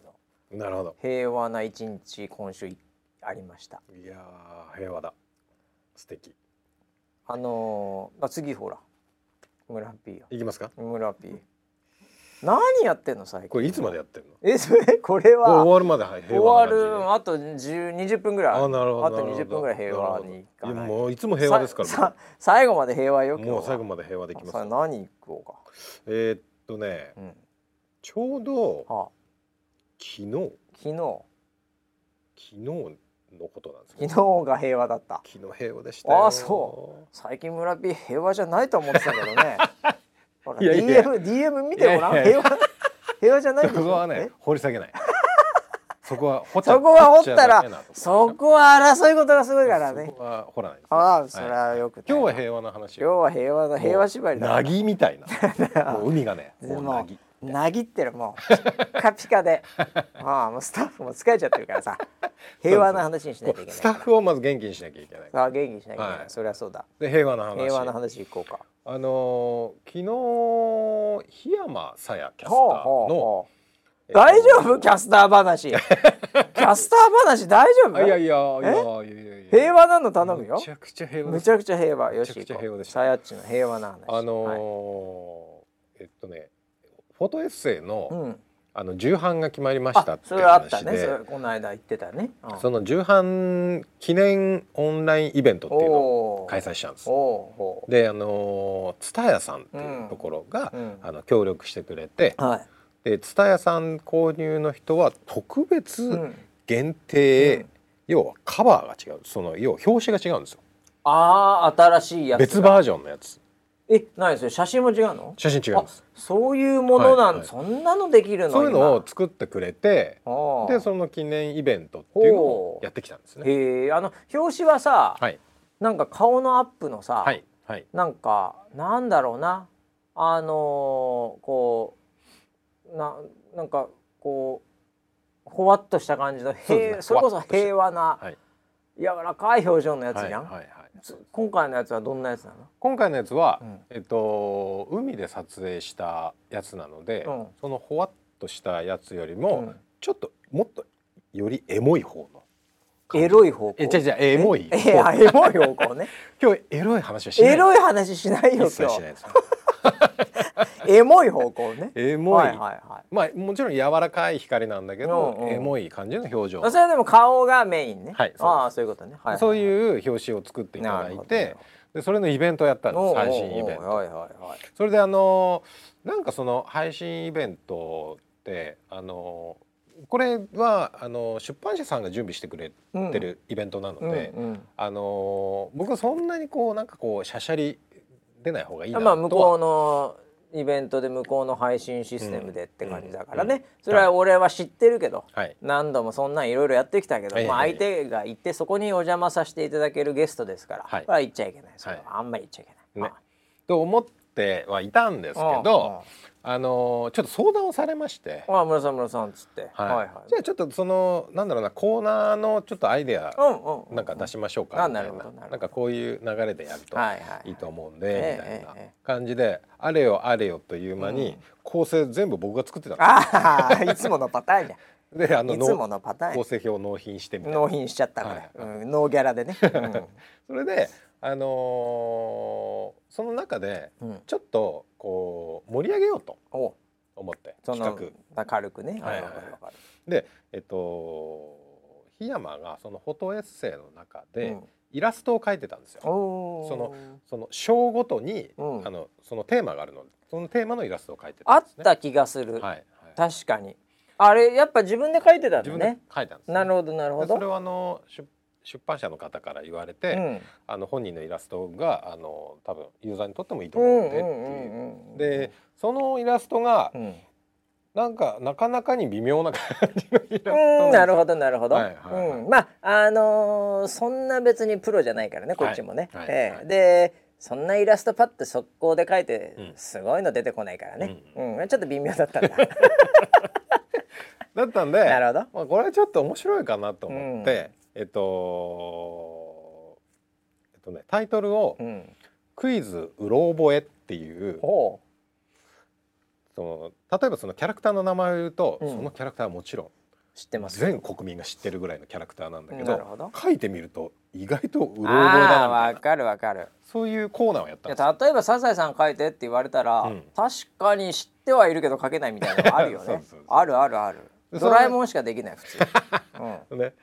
の。なるほど。平和な一日今週いありました。いやー平和だ。素敵。あのー、まあ、次ほら村 P よ。いきますか？村 P 何やってんの最近？これいつまでやってんの？えそれこれは終わるまで平和わな感じで。るあと10 20分ぐらい。あなるほどあと20なるほど分ぐらい。平和にいやもういつも平和ですからささ最後まで平和よ僕もう最後ままで平和できます。さあ何行こうか。えーっとねうん。ちょうどはあ。昨日。昨日。昨日のことなんですけど昨日が平和だった。昨日平和でしたよ。あそう。最近村 P 平和じゃないと思ってたけどねい。やいや。DM, DM 見てごらん。平和平和じゃないでしょそこはねえ？掘り下げない。そこは掘っちゃそこは掘ったらそこは争い事がすごいからね。そこは掘らないああそれはよく今日は平和な話今日は平和な平和縛りだなぎみたいな。海がねもうなぎなぎってるもう。カピカで。ああもうスタッフも疲れちゃってるからさ。平和な話にしなきゃいけないスタッフをまず元気にしなきゃいけない。さあ元気にしなきゃいけない、はい。そりゃそうだ。で平和な話。平和な話いこうか。あのー昨日檜山さやキャスターの大丈夫？キャスター話。キャスター話大丈夫？あいやいやいや平和なの頼むよ。めちゃくちゃ平和むちゃくちゃ平和。よしさやっちの平和な話。あのはい。ーえっとねフォトエッセイの、うん。あの重版が決まりましたあってそれはあった話で、ねこの間言ってたね、うん。その重版記念オンラインイベントっていうのを開催したんです。であの蔦屋さんっていうところが、ううん。あの協力してくれてはい。で蔦屋さん購入の人は特う別ん。限定、うん。要はカバーが違う。その要は表紙が違うんですよ。ああ新しいやつ別バージョンのやつえ何それ写真も違うの？写真違うんです。あそういうものなん、はいはい。そんなのできるの？そういうのを作ってくれて今。でその記念イベントっていうのをやってきたんですね。へえあの表紙はさ、はい。なんか顔のアップのさ、はいはい。なんかなんだろうな。あのーこうななんかこうほわっとした感じのそうですね。平それこそ平和なはい。柔らかい表情のやつじゃん、はいはいはい。つ今回のやつはどんなやつなの？今回のやつは、うん。えっと海で撮影したやつなので、うん。そのほわっとしたやつよりうも、ん。ちょっともっとよりエモい方のエロい方向？え違う違うエモいえあエモい方向ね。今日エロい話はしない。エロい話しないよ一切今日しないですよ エモい方向ね。エモい、はいはいはい。まあもちろん柔らかい光なんだけど、うんうん。エモい感じの表情、それはでも顔がメインね。はいああそういうことね。はいはい、そういう表紙を作っていただいてでそれのイベントをやったんです配信イベント。はいはいはい。それであのなんかその配信イベントってあのこれはあの出版社さんが準備してくれうんてるイベントなのうんで、うん。あの僕はそんなにこうなんかこうしゃしゃり出ない方がいいなとはまあ向こうのイベントで向こうの配信システムでって感じだからね、それは俺は知ってるけど、はい。何度もそんなんいろいろやってきたけど、ええまあ、相手がいてそこにお邪魔させていただけるゲストですから、はい。これは言っちゃいけない。それは、あんまり言っちゃいけない。ね。と思ってはいたんですけど、あのちょっと相談をされまして、ああ村さん村さんっつって、はい。はいはい。じゃあちょっとそのなんだろうなコーナーのちょっとアイデアうんうんうんなんか出しましょうかみたいな。るほどなんかこういう流れでやるとはいはいい。いと思うんで、ええみたいなええ感じであれよあれよという間にうん。構成全部僕が作ってたんでああいつものパターンじゃんすであのいつものパターン構成表を納品してみたいな。納品しちゃったから、はい。うん、ノーギャラでね、それであのーその中でちょっとこう盛り上げようとお。思ってそ企の軽くね、はいはいわかるわかる。画でえっと檜山がそのフォトエッセイの中でうん。イラストを描いてたんですよ。おー。そのその章ごとに、うん。あのそのテーマがあるのでそのテーマのイラストを描いてたあんですね。った気がする、はい、はい、確かに。あれやっぱ自分で書いてたん自分でだね描いたんです、ね。なるほどなるほど。でそれをあの出出版社の方から言われて、うん。あの本人のイラストがあの多分ユーザーにとってもいいとう思うんんでっていう。うんうんうんでそのイラストがうん。なんかなかなかに微妙な感じのイラストうんなるほほどなるほど、まああのーそんな別にプロじゃないからねこっちもね、はいはい。ええ。はいでそんなイラストパッて速攻で描いてうん。すごいの出てこないからね、ううん。ちょっと微妙だったんだ。だったんでなるほど。まあ、これはちょっと面白いかなと思って、えっとえっとねタイトルをうん「クイズうろ覚え」っていうほその例えばそのキャラクターの名前を言うと、うん。そのキャラクターはもちろんう知ってます。全国民が知ってるぐらいのキャラクターなんだけど書いてみると意外とうろ覚えあだあなわかるわかる。そういうコーナーをやったんいです例えば「サザエさん書いて」って言われたら、うん。確かに知ってはいるけど書けないみたいなのあるよね。あるあるある。でドラえもんしかできない普通、うん。ね、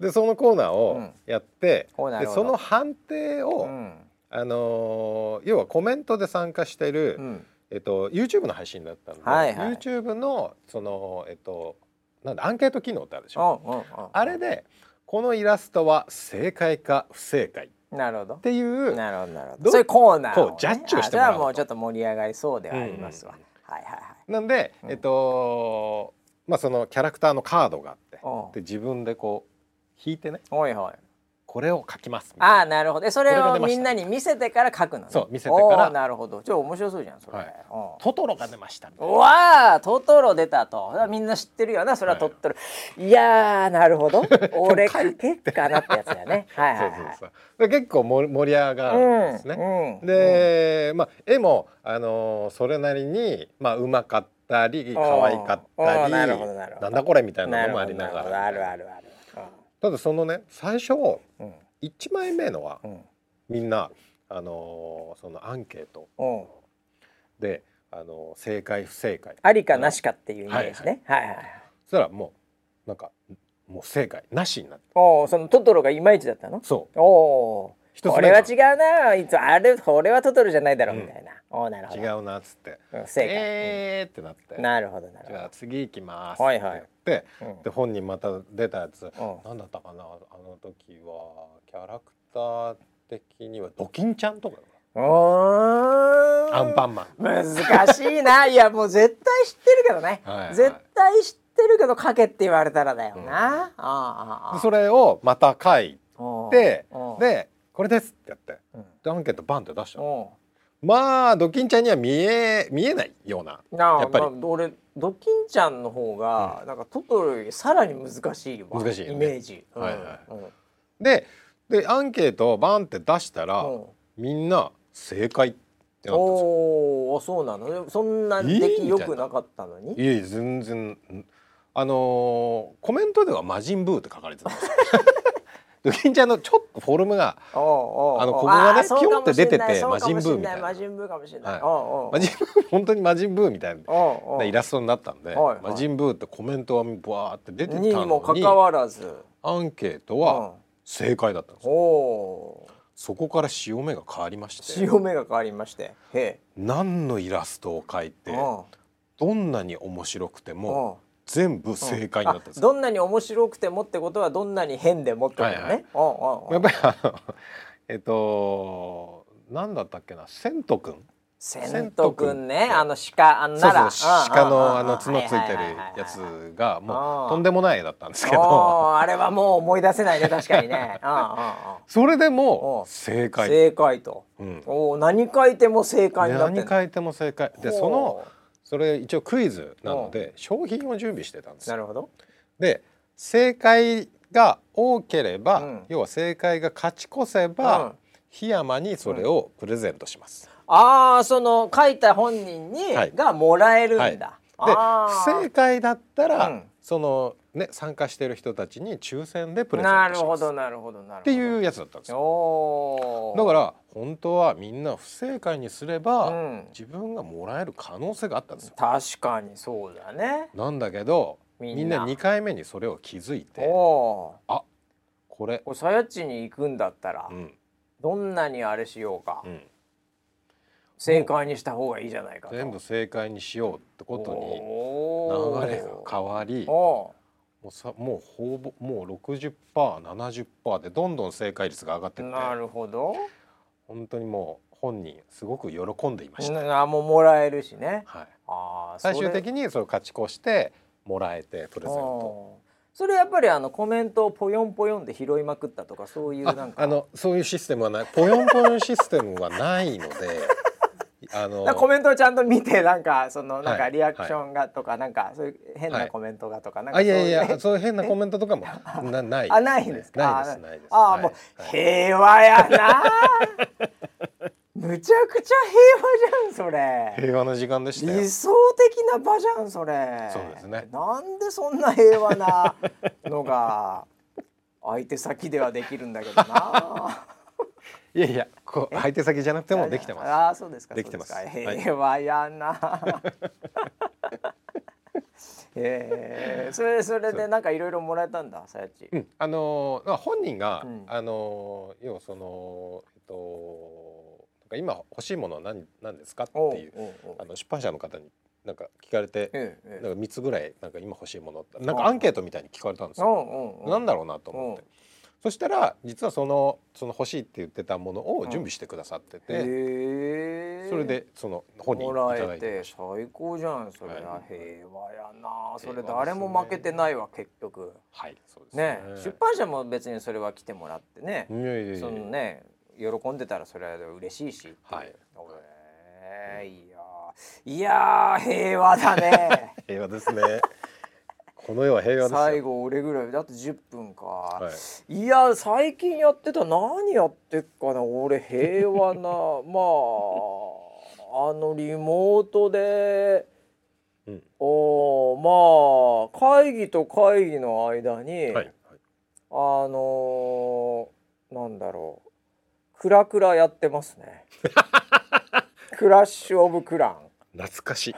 でそのコーナーをうん。やって、うなるほど。その判定を、うん。あのー要はコメントで参加してる、うん。えっと、YouTube の配信だったんで、はいはい。YouTube のその、えっと、なんだアンケート機能ってあるでしょ、うあれでこのイラストは正解か不正解っなるほど。ていうなるほどなるほど。どそういうコーナーを、ね、こうジャッジをしてもらうと。もうちょっと盛り上がりそうではありますわ、うんはいはいはい。なんで、うん。えっとまあそのキャラクターのカードがあってで自分でこう引いてね。おいおい。これを書きます。ああなるほど。えそれをみんなに見せてから書くのね。そう見せてから。なるほど。ちょ面白そうじゃんそれ、はい。うんトトロが出ましたみわあトトロ出たと。みんな知ってるよなそれはトトロ、い、やーなるほど。俺書けっかなってやつだよね。はいはいはい。そうそうそう。で結構も盛り上がるんですね。うんうん。で、まあ絵もあのーそれなりにまあうまかったり可愛かったりなんだこれみたいなのもあどなるほどりながらあるあるあるただそのね最初うん1枚目のはうんみんなあのーそのアンケートうんであの正解不正解ありかなしかっていうイメージね。はいはいはい。そしたらもうなんかもう不正解なしになっておお、そのトトロがいまいちだったの？そうおお。これは違うな。いつあれこれはトトロじゃないだろうみたいな。おおなるほど。違うなっつって。うん不正解。えーってなって。うんなるほどなるじゃあほ次行きます。はいはい。って言ってど。うん。で本人また出たやつ。うん。何だったかな？あの時はキャラクター的にはドキンちゃんとかアンパンマン。難しいな。いやもう絶対知ってるけどね、はいはい。絶対知ってるけど書けって言われたらだよな、ああああでそれをまた書いてでこれですってやって。うん。でアンケートバンって出したの。おまあドキンちゃんには見え見えないようなやっぱり。まあ俺ドキンちゃんの方が、なんかトトロよりさらに難しいわ難しいよね。イメージ、うん。はいはい。うん。ででアンケートをバンって出したらうん。みんな正解ってなったんですよ。おおそうなの？そんな出来良くなかったのに？いえいえ全然あのーコメントでは魔人ブーって書かれてたんですよドキンちゃんのちょっとフォルムがあのここがねピョンって出てて魔人ブーみたいな。魔人ブーかもしれない、魔人ブー本当に魔人ブーみたいなイラストになったんで、魔人ブーってコメントはブワーって出てたのににもかかわらず。アンケートは正解だったんですおよ。おそこから潮目が変わりまして。潮目が変わりまして。へ何のイラストを描いてどんなに面白くてもうん全部正解になったんですよ。あどんなに面白くてもってことはどんなに変でもってことね、はいはい。うんうんうん。やっぱりあのえっと何だったっけな？セント君セントくんね。あの鹿あのそう奈良そう鹿のあうんうんうん。の角ついてるやつがもうとんでもない絵だったんですけど。あれはもう思い出せないね確かにね。うんうんうん。それでおも正解、正解と、うん、おー何書いても正解になって何書いても正解。でそのそれ一応クイズなので商品を準備してたんです。よなるほど。で正解が多ければ、うん。要は正解が勝ち越せば、うん。檜山にそれをプレゼントします。ああその書いた本人に、はい。がもらえるんだ、はい。であ不正解だったら、うん。そのね参加してる人たちに抽選でプーレゼントします。なるほどなるほどなるほど。っていうやつだったんですよ。だから本当はみんな不正解にすれば、うん。自分がもらえる可能性があったんですよ。確かにそうだね。なんだけどみんな。みんな2回目にそれを気づいてあこれ。さやっちに行くんだったら、うん。どんなにあれしようか、うん、正解にした方がいいじゃないかと。全部正解にしようってことに流れが変わりおもうさもうほぼもう 60%70% でどんどん正解率が上がってって。ーなるほど。本当にもう本人すごく喜んでいました、なもうもらえるしね。はい、あー最終的にそれを勝ち越してもらえてプレゼント。それやっぱりあのコメントをポヨンポヨンで拾いまくったとかそういうなんか。ああのそういうシステムはないポヨンポヨンシステムはないのであのコメントをちゃんと見てなんかそのなんかはいリアクションがとかなんかそういう変はない。コメントがとかなんかあいやいやそういう変なコメントとかもな ない。あないんですか？ないですあもうはい。平和やな。むちゃくちゃ平和じゃんそれ。平和な時間でしたよ。理想的な場じゃんそれ。そうですね。なんでそんな平和なのが相手先ではできるんだけどな。いやいやこう相手先じゃなくてもできてます。ああそうですか。できてます。平和やな、え。ー、それそれでなんかいろいろもらえたんださやっち。うん、あのーまあ本人が、うん。あのー要はそのえっとなんか今欲しいものは何何ですかっていうあの出版社の方になんか聞かれて、ええええ。なんか三つぐらいなんか今欲しいものなんかアンケートみたいに聞かれたんですよ。なんだろうなと思って。うん。そしたら実はそのその欲しいって言ってたものを準備してくださってて、へえ。それでその本人いもらただいて。最高じゃんそれ。ははい。平和やな。それ誰も負けてないわ結局。はい、そうですね。出版社も別にそれは来てもらってね。そのね喜んでたらそれは嬉しいしはい。えーいやー。いやー平和だね。平和ですね。この世は平和ですよ。最後俺ぐらいだって10分か、はい。い、や最近やってた何やってっかな俺平和な まああのリモートでうん。おまあ会議と会議の間に、はい。はいあのーなんだろうクラクラやってますね クラッシュオブクラン懐かしい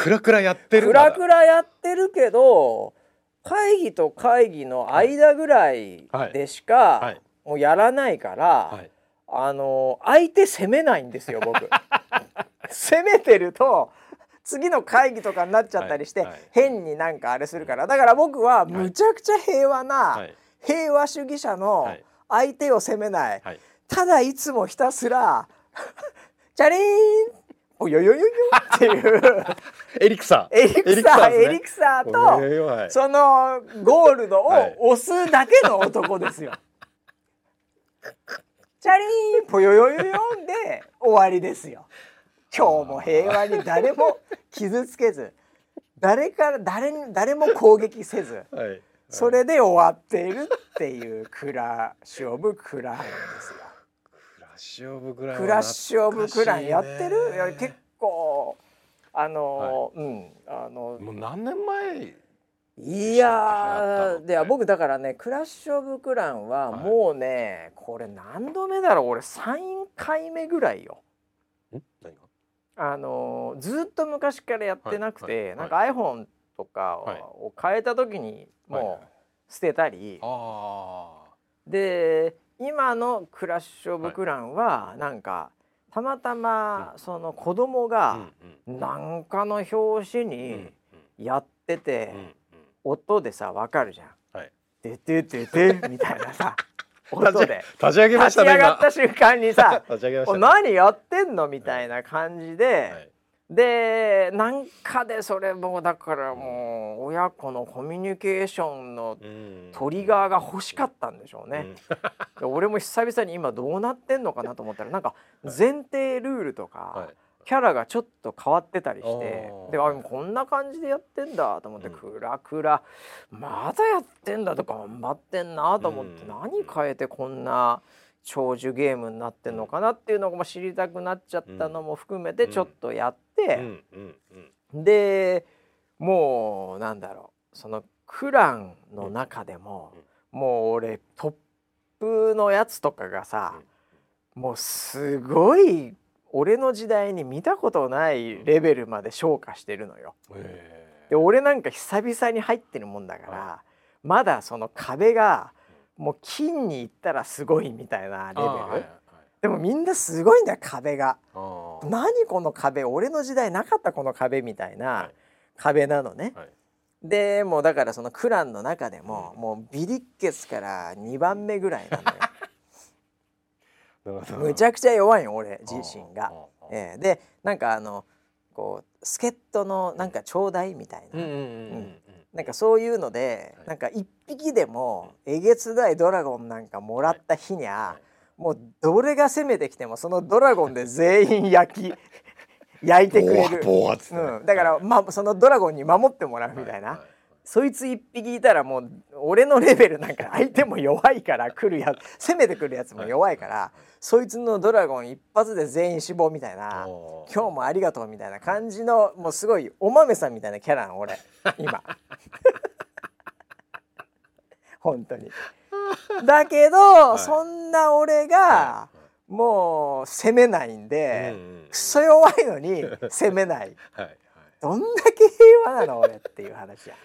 クラクラやってるクラクラやってるけど会議と会議の間ぐらいでしか、はい。もうやらないから、はい。あの相手攻めないんですよ僕。攻めてると次の会議とかになっちゃったりして、はい。はい。変になんかあれするから。だから僕はむちゃくちゃ平和な、はい。平和主義者のはい。相手を責めない、はい。ただいつもひたすら「チャリーンおよよよよ」っていう。エリクサエリクサーエリククサーと、は。いそのゴールドをはい。押すだけの男ですよ。チャリーンぽよよよよんで終わりですよ。今日も平和に誰も傷つけず誰から誰に誰も攻撃せずはい。それで終わっているっていうクラッシュ・オブ・クランですよ。クラッシュオブクランはクラッシュ・オブ・クランやってる。結構あの、うんあのもう何年前いやでは僕だからね「クラッシュ・オブ・クラン」ははい。もうね、これ何度目だろう。俺3回目ぐらいよ。ん？何が？あのーずっと昔からやってなくて、はいはいなんか iPhone とかはい。を変えた時にはいはい。もう捨てたり、あで今の「クラッシュ・オブ・クラン」はなんかたまたまその子供あがうんなんかの表紙うんにやってて。音でさわかるじゃん。はい。でてててみたいなさ 音で。立ち上げま立ちしたね上がった瞬間にさ今 立ち上げま「したね。お何やってんの?」みたいな感じで、はいでなんかでそれもだからもう親子のコミュニケーションのうん。トリガーが欲しかったんでしょうね。うん。で俺も久々に今どうなってんのかなと思ったらなんか前提ルールとか、はい。キャラがちょっと変わってたりしてであこんな感じでやってんだと思って、うん。クラクラまだやってんだとか頑張ってんなと思って、うん。何変えてこんな長寿ゲームになってんのかなっていうのも知りたくなっちゃったのも含めてちょっとやって、でもうなんだろうそのクランの中でも、もう俺トップのやつとかがさ、もうすごい俺の時代に見たことないレベルまで昇華してるのよ。へで俺なんか久々に入ってるもんだから、はまだその壁がもう金に行ったらすごいみたいなレベル、はいはいはい。でもみんなすごいんだよ壁が。何この壁俺の時代なかったこの壁みたいはない。壁なのね。はい。でもうだからそのクランの中でも、うん。もうビリッケスから2番目ぐらいなのよ。むちゃくちゃ弱いよ俺自身が。ええ。でなんかあのこう助っ人のなんかちょうだいみたいな、うんなんかそういうので、はい。なんか一匹でもえげつないドラゴンなんかもらった日にゃ、はい。もうどれが攻めてきてもそのドラゴンで全員焼き 焼いてくれる、うん、だから、ま、そのドラゴンに守ってもらうみたいな、そいつ一匹いたらもう俺のレベルなんか相手も弱いから来るやつ攻めてくるやつも弱いから、そいつのドラゴン一発で全員死亡みたいな今日もありがとうみたいな感じのもうすごいお豆さんみたいなキャラなの俺。今。本当に。だけど、い。そんな俺がはもう攻めないんいで、うんうんクソ弱いのに攻めな いはい。どんだけ平和なの俺っていう話や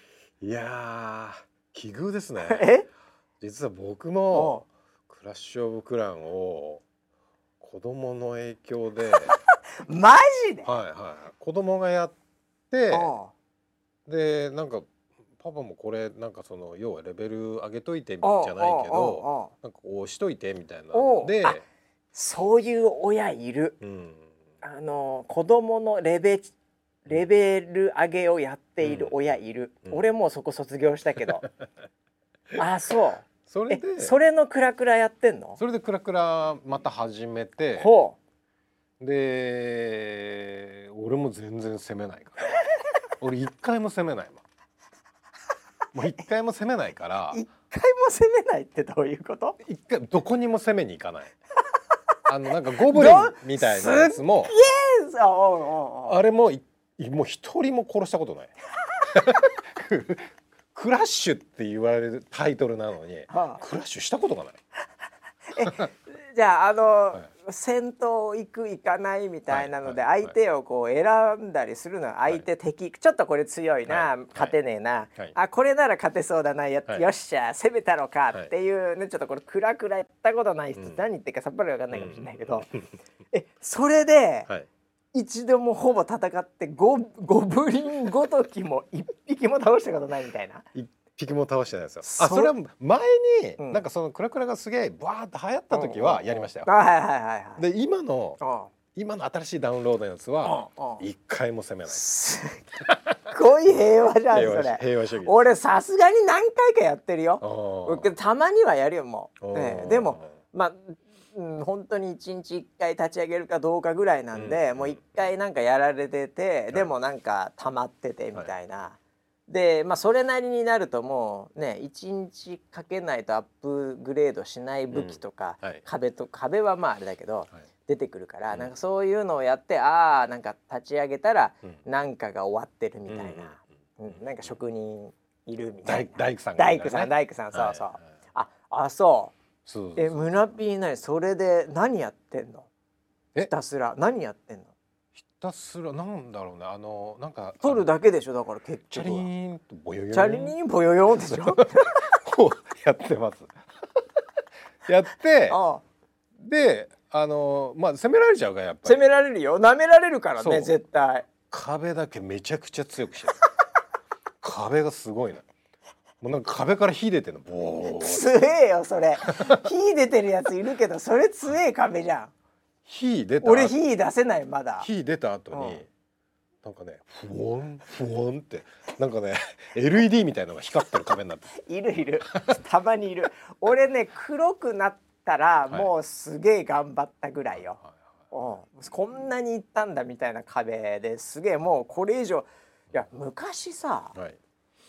いやー奇遇ですね。え？実は僕おもクラッシュオブクランを子供の影響で。マジで、はいはい子供がやってでなんかパパもこれなんかその要はレベル上げといてじゃないけどなんかこう押しといてみたいな。であそういう親いる。うん。あの子供のレベレベル上げをやっている親いる、うん。俺もうそこ卒業したけど。あそう。えそれでそれのクラクラやってんの？それでクラクラまた始めて。ほで俺も全然攻めないから。俺一回も攻めないもう一回も攻めないから。う一回も攻めないってどういうこと？一回どこにも攻めに行かない。あのなんかゴブリンみたいなやつも。あれもいもう一人も殺したことない。クラッシュって言われるタイトルなのにはあ。クラッシュしたことがない。じゃああの、はい。戦闘行く行かないみたいなのではいはい相手をこう選んだりするのは相手敵ちょっとこれ強いな、はい。勝てねえな、はい。あこれなら勝てそうだなよっしゃ攻めたのかはい。っていうねちょっとこれクラクラやったことない人、うん。何言ってるかさっぱりわかんないかもしれないけど、うん。えそれではい一度もほぼ戦ってゴゴブリンごときも 一匹も倒したことないみたいな。一匹も倒してないですよ。そあそれは前に、うん。なんかそのクラクラがすげえバーって流行った時はやりましたよ。あはいはいはいはい。で今のあ今の新しいダウンロードのやつはああ一回も攻めない。すっごい平和じゃんそれ。平和主義俺さすがに何回かやってるよ。たまにはやるよもう、ーねえ。でもまあ、うん、本当に一日一回立ち上げるかどうかぐらいなんで、うんもう一回なんかやられてて、い。でもなんか溜まっててみたいな。でまあそれなりになるともうね一日かけないとアップグレードしない武器とか、うん。はい。壁と壁はまああれだけどはい。出てくるから、うん。なんかそういうのをやってああなんか立ち上げたらうん。なんかが終わってるみたいな、うんうんなんか職人いるみたいな。大大工さんね。大工さん大工さんそうそう。はいはい。ああそうそうえ村ピーナイそれで何やってんの？え？ひたすら。何やってんの？ひたすらなんだろうね。あのなんか取るだけでしょだから結チャリーンとボヨヨチャリニンポヨヨンでしょ？こうやってます。やってああ。であのまあ攻められちゃうからやっぱり。攻められるよ。舐められるからね絶対。壁だけめちゃくちゃ強くしてる。壁がすごいなもうなんか壁から火出てるの。ボー。ッ強えよそれ。火出てるやついるけどそれ強え壁じゃん。火出た俺火出せないまだ。火出た後に、うん。なんかねフォンフォンってなんかね LED みたいなのが光ってる壁になっているいる。たまにいる。俺ね黒くなったらはい。もうすげえ頑張ったぐらいよ、はうん、こんなに行ったんだみたいな壁ですげえもうこれ以上いや昔さいはい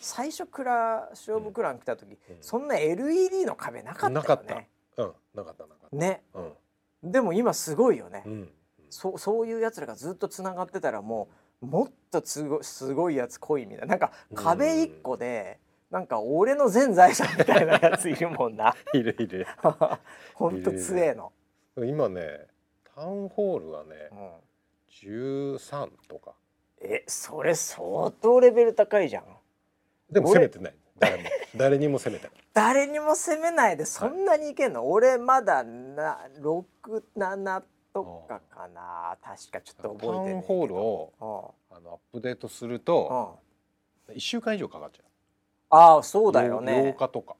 最初クラ勝負クラン来た時、うん。そんな LED の壁なかったよね。なかった。うん。なかったなかっね。たうん。でも今すごいよね、うん。そそういうやつらがずっとつながってたらもうもっとすごすごいやつ来いみたいな。なんか壁一個で、なんか俺の全財産みたいなやついるもんな。い るいる。ほんと強えの、今ねタウンホールはねうん、13とか。えそれ相当レベル高いじゃんでも攻めてない。誰も。誰にも攻めてない誰にも攻めないでそんなにいけんの、俺まだな67とかかな。確かちょっと覚えてタウンないホールをあのアップデートするとうん。1週間以上かかっちゃう。ああそうだよ8ね日とか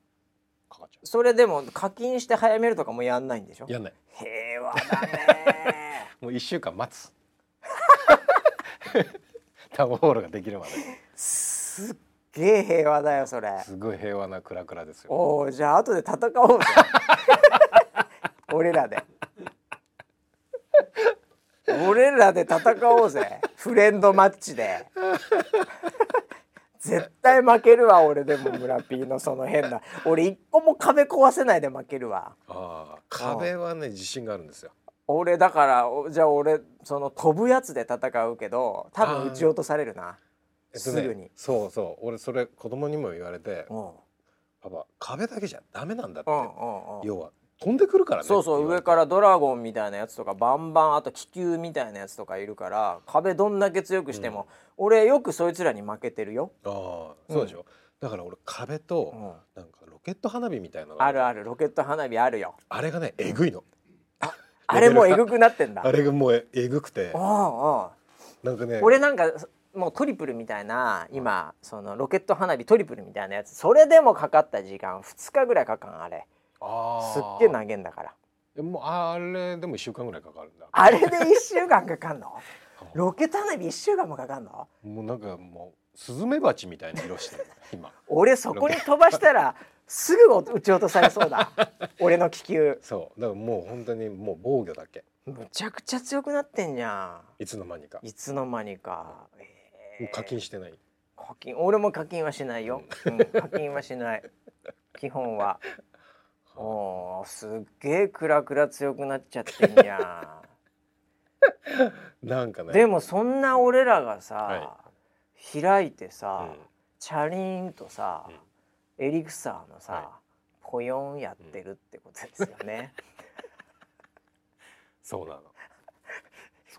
かかっちゃそれでも課金して早めるとかもやんないんでしょ？うやんない。平和だね。もう1週間待つ。タウンホールができるまで。すっげえ平和だよそれ。すごい平和なクラクラですよ。おおじゃあ後で戦おうぜ。俺らで。俺らで戦おうぜ。フレンドマッチで。絶対負けるわ俺でも村 P のその変な。俺一個も壁壊せないで負けるわ。ああ壁はね自信があるんですよ。俺だからおじゃあ俺その飛ぶやつで戦うけど多分撃ち落とされるなすぐに。そうそう。俺それ子供にも言われてうん「パパ壁だけじゃダメなんだ」って。うんうんうん。要は飛んでくるからね。そうそう上からドラゴンみたいなやつとかバンバンあと気球みたいなやつとかいるから壁どんだけ強くしても、俺よくそいつらに負けてるよ、ああそうでしょ、だから俺壁とうん。なんかロケット花火みたいな。あるあるロケット花火あるよ。あれがねえぐいの。あれもうえぐくなってんだ。あれがもうええぐくて。うんうん。なんかね俺なんかもうトリプルみたいな今そのロケット花火トリプルみたいなやつ。それでもかかった時間2日ぐらいかかんあれ。あすっげえ投げんだから。えもうあれでも1週間ぐらいかかるんだ。あれで1週間かかんの？ロケット花火1週間もかかんの？もうなんかもうスズメバチみたいな色してる今。俺そこに飛ばしたらすぐ撃ち落とされそうだ。俺の気球。そう。だからもう本当にもう防御だけ。むちゃくちゃ強くなってんじゃいつの間にか。んいつの間にか、えもう課金してない。課金俺も課金はしないよ、うん、課金はしない。基本は。おーすっげえクラクラ強くなっちゃってんじゃ なんかね。んでもそんな俺らがさ、は開いてさ、うん。チャリーンとさ、エリクサーのさ、はポヨンやってるってことですよね、そうなの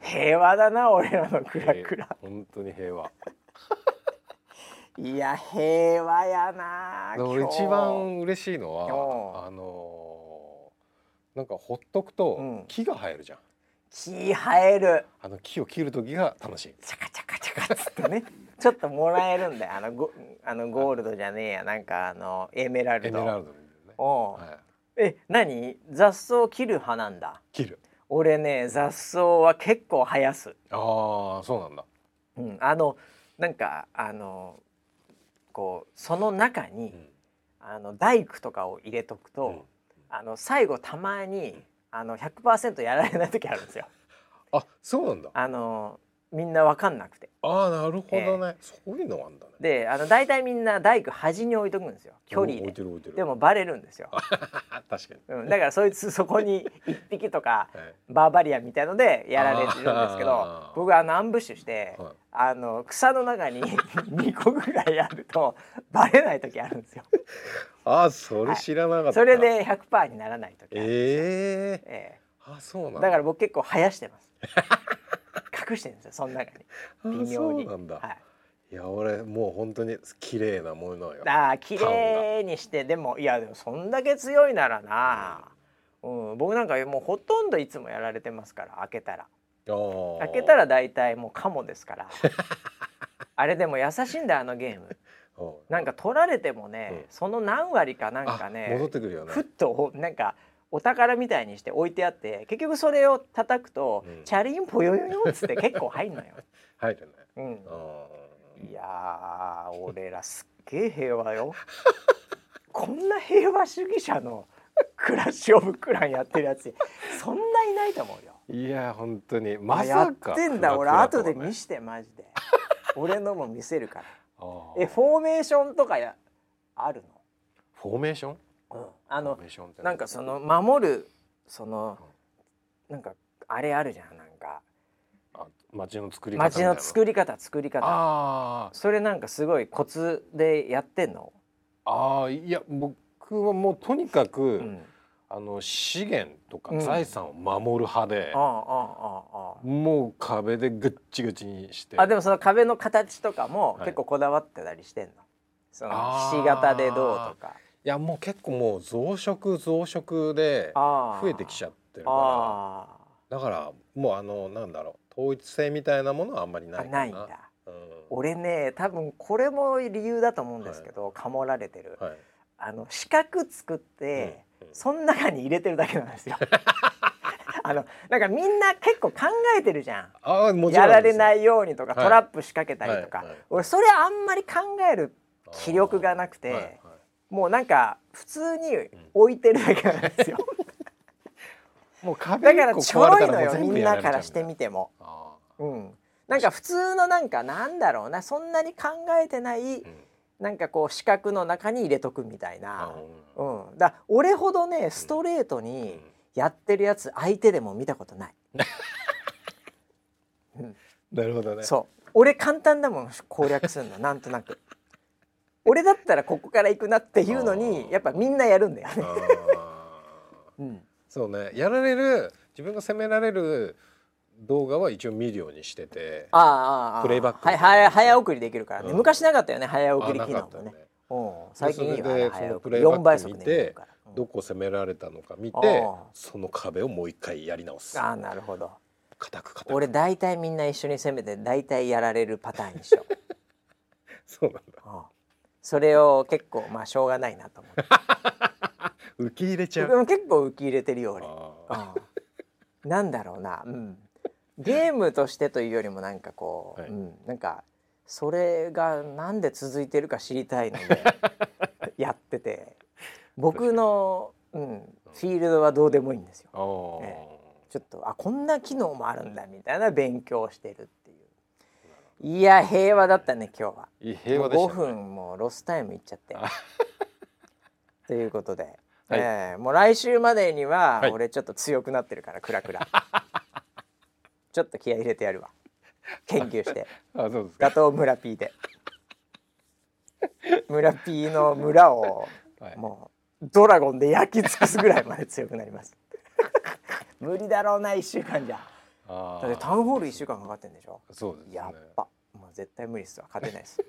平和だな俺らのクラクラ。本当に平和。いや平和やな俺一番嬉しいのおはあのーなんかほっとくとうん。木が生えるじゃん、気生える。あの木を切る時が楽しい。チャカチャカチャカっつってね。ちょっともらえるんだよ。あのゴあのゴールドじゃねえや。なんかあのエメラルド。エメラルドでね、おう。はい、え何？雑草切る派なんだ。切る俺ね雑草は結構生やす、ああそうなんだ。うん、あのなんかあのこうその中に、うん。あの大工とかを入れとくと、うん。あの最後たまにあの100%やられない時あるんですよ。あそうなんだ。あのみんなわかんなくて。ああなるほどね、そういうのあんだね。であの大体みんな大工端に置いとくんですよ。距離で。でもバレるんですよ、確かに、うん、だからそいつそこに1匹とか はい。バーバリアンみたいのでやられてるんですけあどー。僕あのアンブッシュして、はい。あの草の中に 2個ぐらいやるとバレない時あるんですよ。ああそれ知らなかった、それで100%にならない時あえええ。あそうなんだから僕結構生やしてます隠してるんですよその中に。あ微妙に。そうなんだ、はい。い、や俺もう本当に綺麗なものよ。ああ綺麗にしてでもいやでもそんだけ強いならな、うん、僕なんかもうほとんどいつもやられてますから開けたら。開開けたら大体もうカモですから。あれでも優しいんだよあのゲーム。なんか取られてもね、うん。その何割かなんかあね戻ってくるよね。ふっとおなんかお宝みたいにして置いてあって結局それを叩くと、うん。チャリンポヨヨヨっつって結構入んのよ。入るね。うん。あいやー俺らすっげえ平和よ。こんな平和主義者のクラッシュオブクランやってるやつそんないないと思うよ。ーいや本当に。まあやっさかてんだ。俺後で見してマジで。俺のも見せるから。えフォーメーションとかやあるフォーメーション？の,、あのなんかその守るそのなんかあれあるじゃんなんか。あ街の作り方街の作り方作り方。あー。それなんかすごいコツでやってんの、あーいや僕はもうとにかく、うん、あの資源とかうん。財産を守る派であ、あああああもう壁でぐっちぐちにして。ああでもその壁の形とかもはい。結構こだわってたりしてんの、そのあー。ひし形でどうとかいやもう結構もう増殖増殖で増えてきちゃってるかあらだからもうあのなんだろう統一性みたいなものはあんまりあないかな。ないんだ。うん。俺ね多分これも理由だと思うんですけど、かもられてる、はい。あの四角作って、うんうん。その中に入れてるだけなんですよ。あのなんかみんな結構考えてるじゃん。ああもやられないいようにとか、はい。トラップ仕掛けたりとか、はいはい俺それあんまり考える気力がなくて、もうなんか普通に置いてるだけなんですよ、もう壁だからちょろいのよみんなからしてみみても、あうん、なんか普通のなんかなんだろうなそんなに考えてないーうん。なんかこう四角の中に入れとくみたいあな、うん。うん、だ俺ほどねストレートにやってるやつ相手でも見たことない、なるほどね。そう。俺簡単だもん攻略するの。なんとなく俺だったらここから行くなっていうのにやっぱみんなやるんだよね、うん、そうね。やられる自分が責められる動画は一応見るようにしててああああああプレイバックはい早早送りできるからね、うん。昔なかったよね早送りあ機能もねね。うん。最近いいよそれであれ早その送り。4プレイバック倍速でどこ攻められたのか見てその壁をもう一回やり直す。ああなるほど。固く固く。俺大体みんな一緒に攻めて大体やられるパターンにしよう。そうなんだ。うんそれを結構まあしょうがないなと思って。受け入れちゃでうも結構受け入れてるよ俺。あうん。なんだろうな、うん、ゲームとしてというよりもなんかこう、はい。うん、なんかそれがなんで続いてるか知りたいので やってて。僕の、うん、フィールドはどうでもいいんですよ。ちょっとあこんな機能もあるんだみたいな勉強をしてる。っていや平和だったね今日は。いい平和でした5分もうロスタイムいっちゃって。あ。ということで、はい。えーもう来週までにははい。俺ちょっと強くなってるからクラクラ。ちょっと気合い入れてやるわ。研究して。あそうですか。ガトー村 P で。村 P の村をはい。もうドラゴンで焼き尽くすぐらいまで強くなります。無理だろうな1週間じゃ。あだってタウンホール1週間かかってんでしょ？そうですね。やっぱ。もう絶対無理っすわ。勝てないです。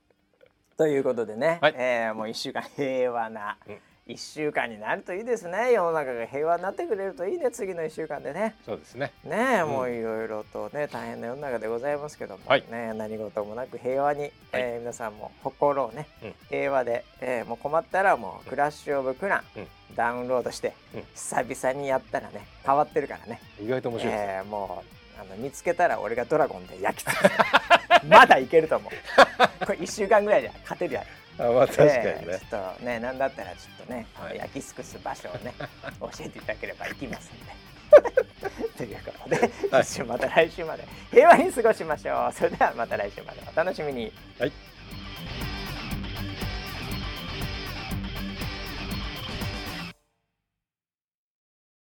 ということでね、はい。えーもう1週間平和なうん1週間になるといいですね。世の中が平和になってくれるといいね。次の1週間でね。そうですね。ねえ、うん。もういろいろとね大変な世の中でございますけども、はい。ね何事もなく平和に、えー皆さんも心をね、うん。平和で、えーもう困ったらもうクラッシュオブクラン、うん。ダウンロードして、うん。久々にやったらね変わってるからね、意外と面白いですね、えーもうあの見つけたら俺がドラゴンで焼き尽くす。まだいけると思う。これ1週間ぐらいじゃ勝てるやんあまあ確かにね、えーちょっとねなんだったらちょっとね、はい焼き尽くす場所をね 教えていただければ行きますんで。ということで、はいまた来週まで平和に過ごしましょう。それではまた来週までお楽しみに。はい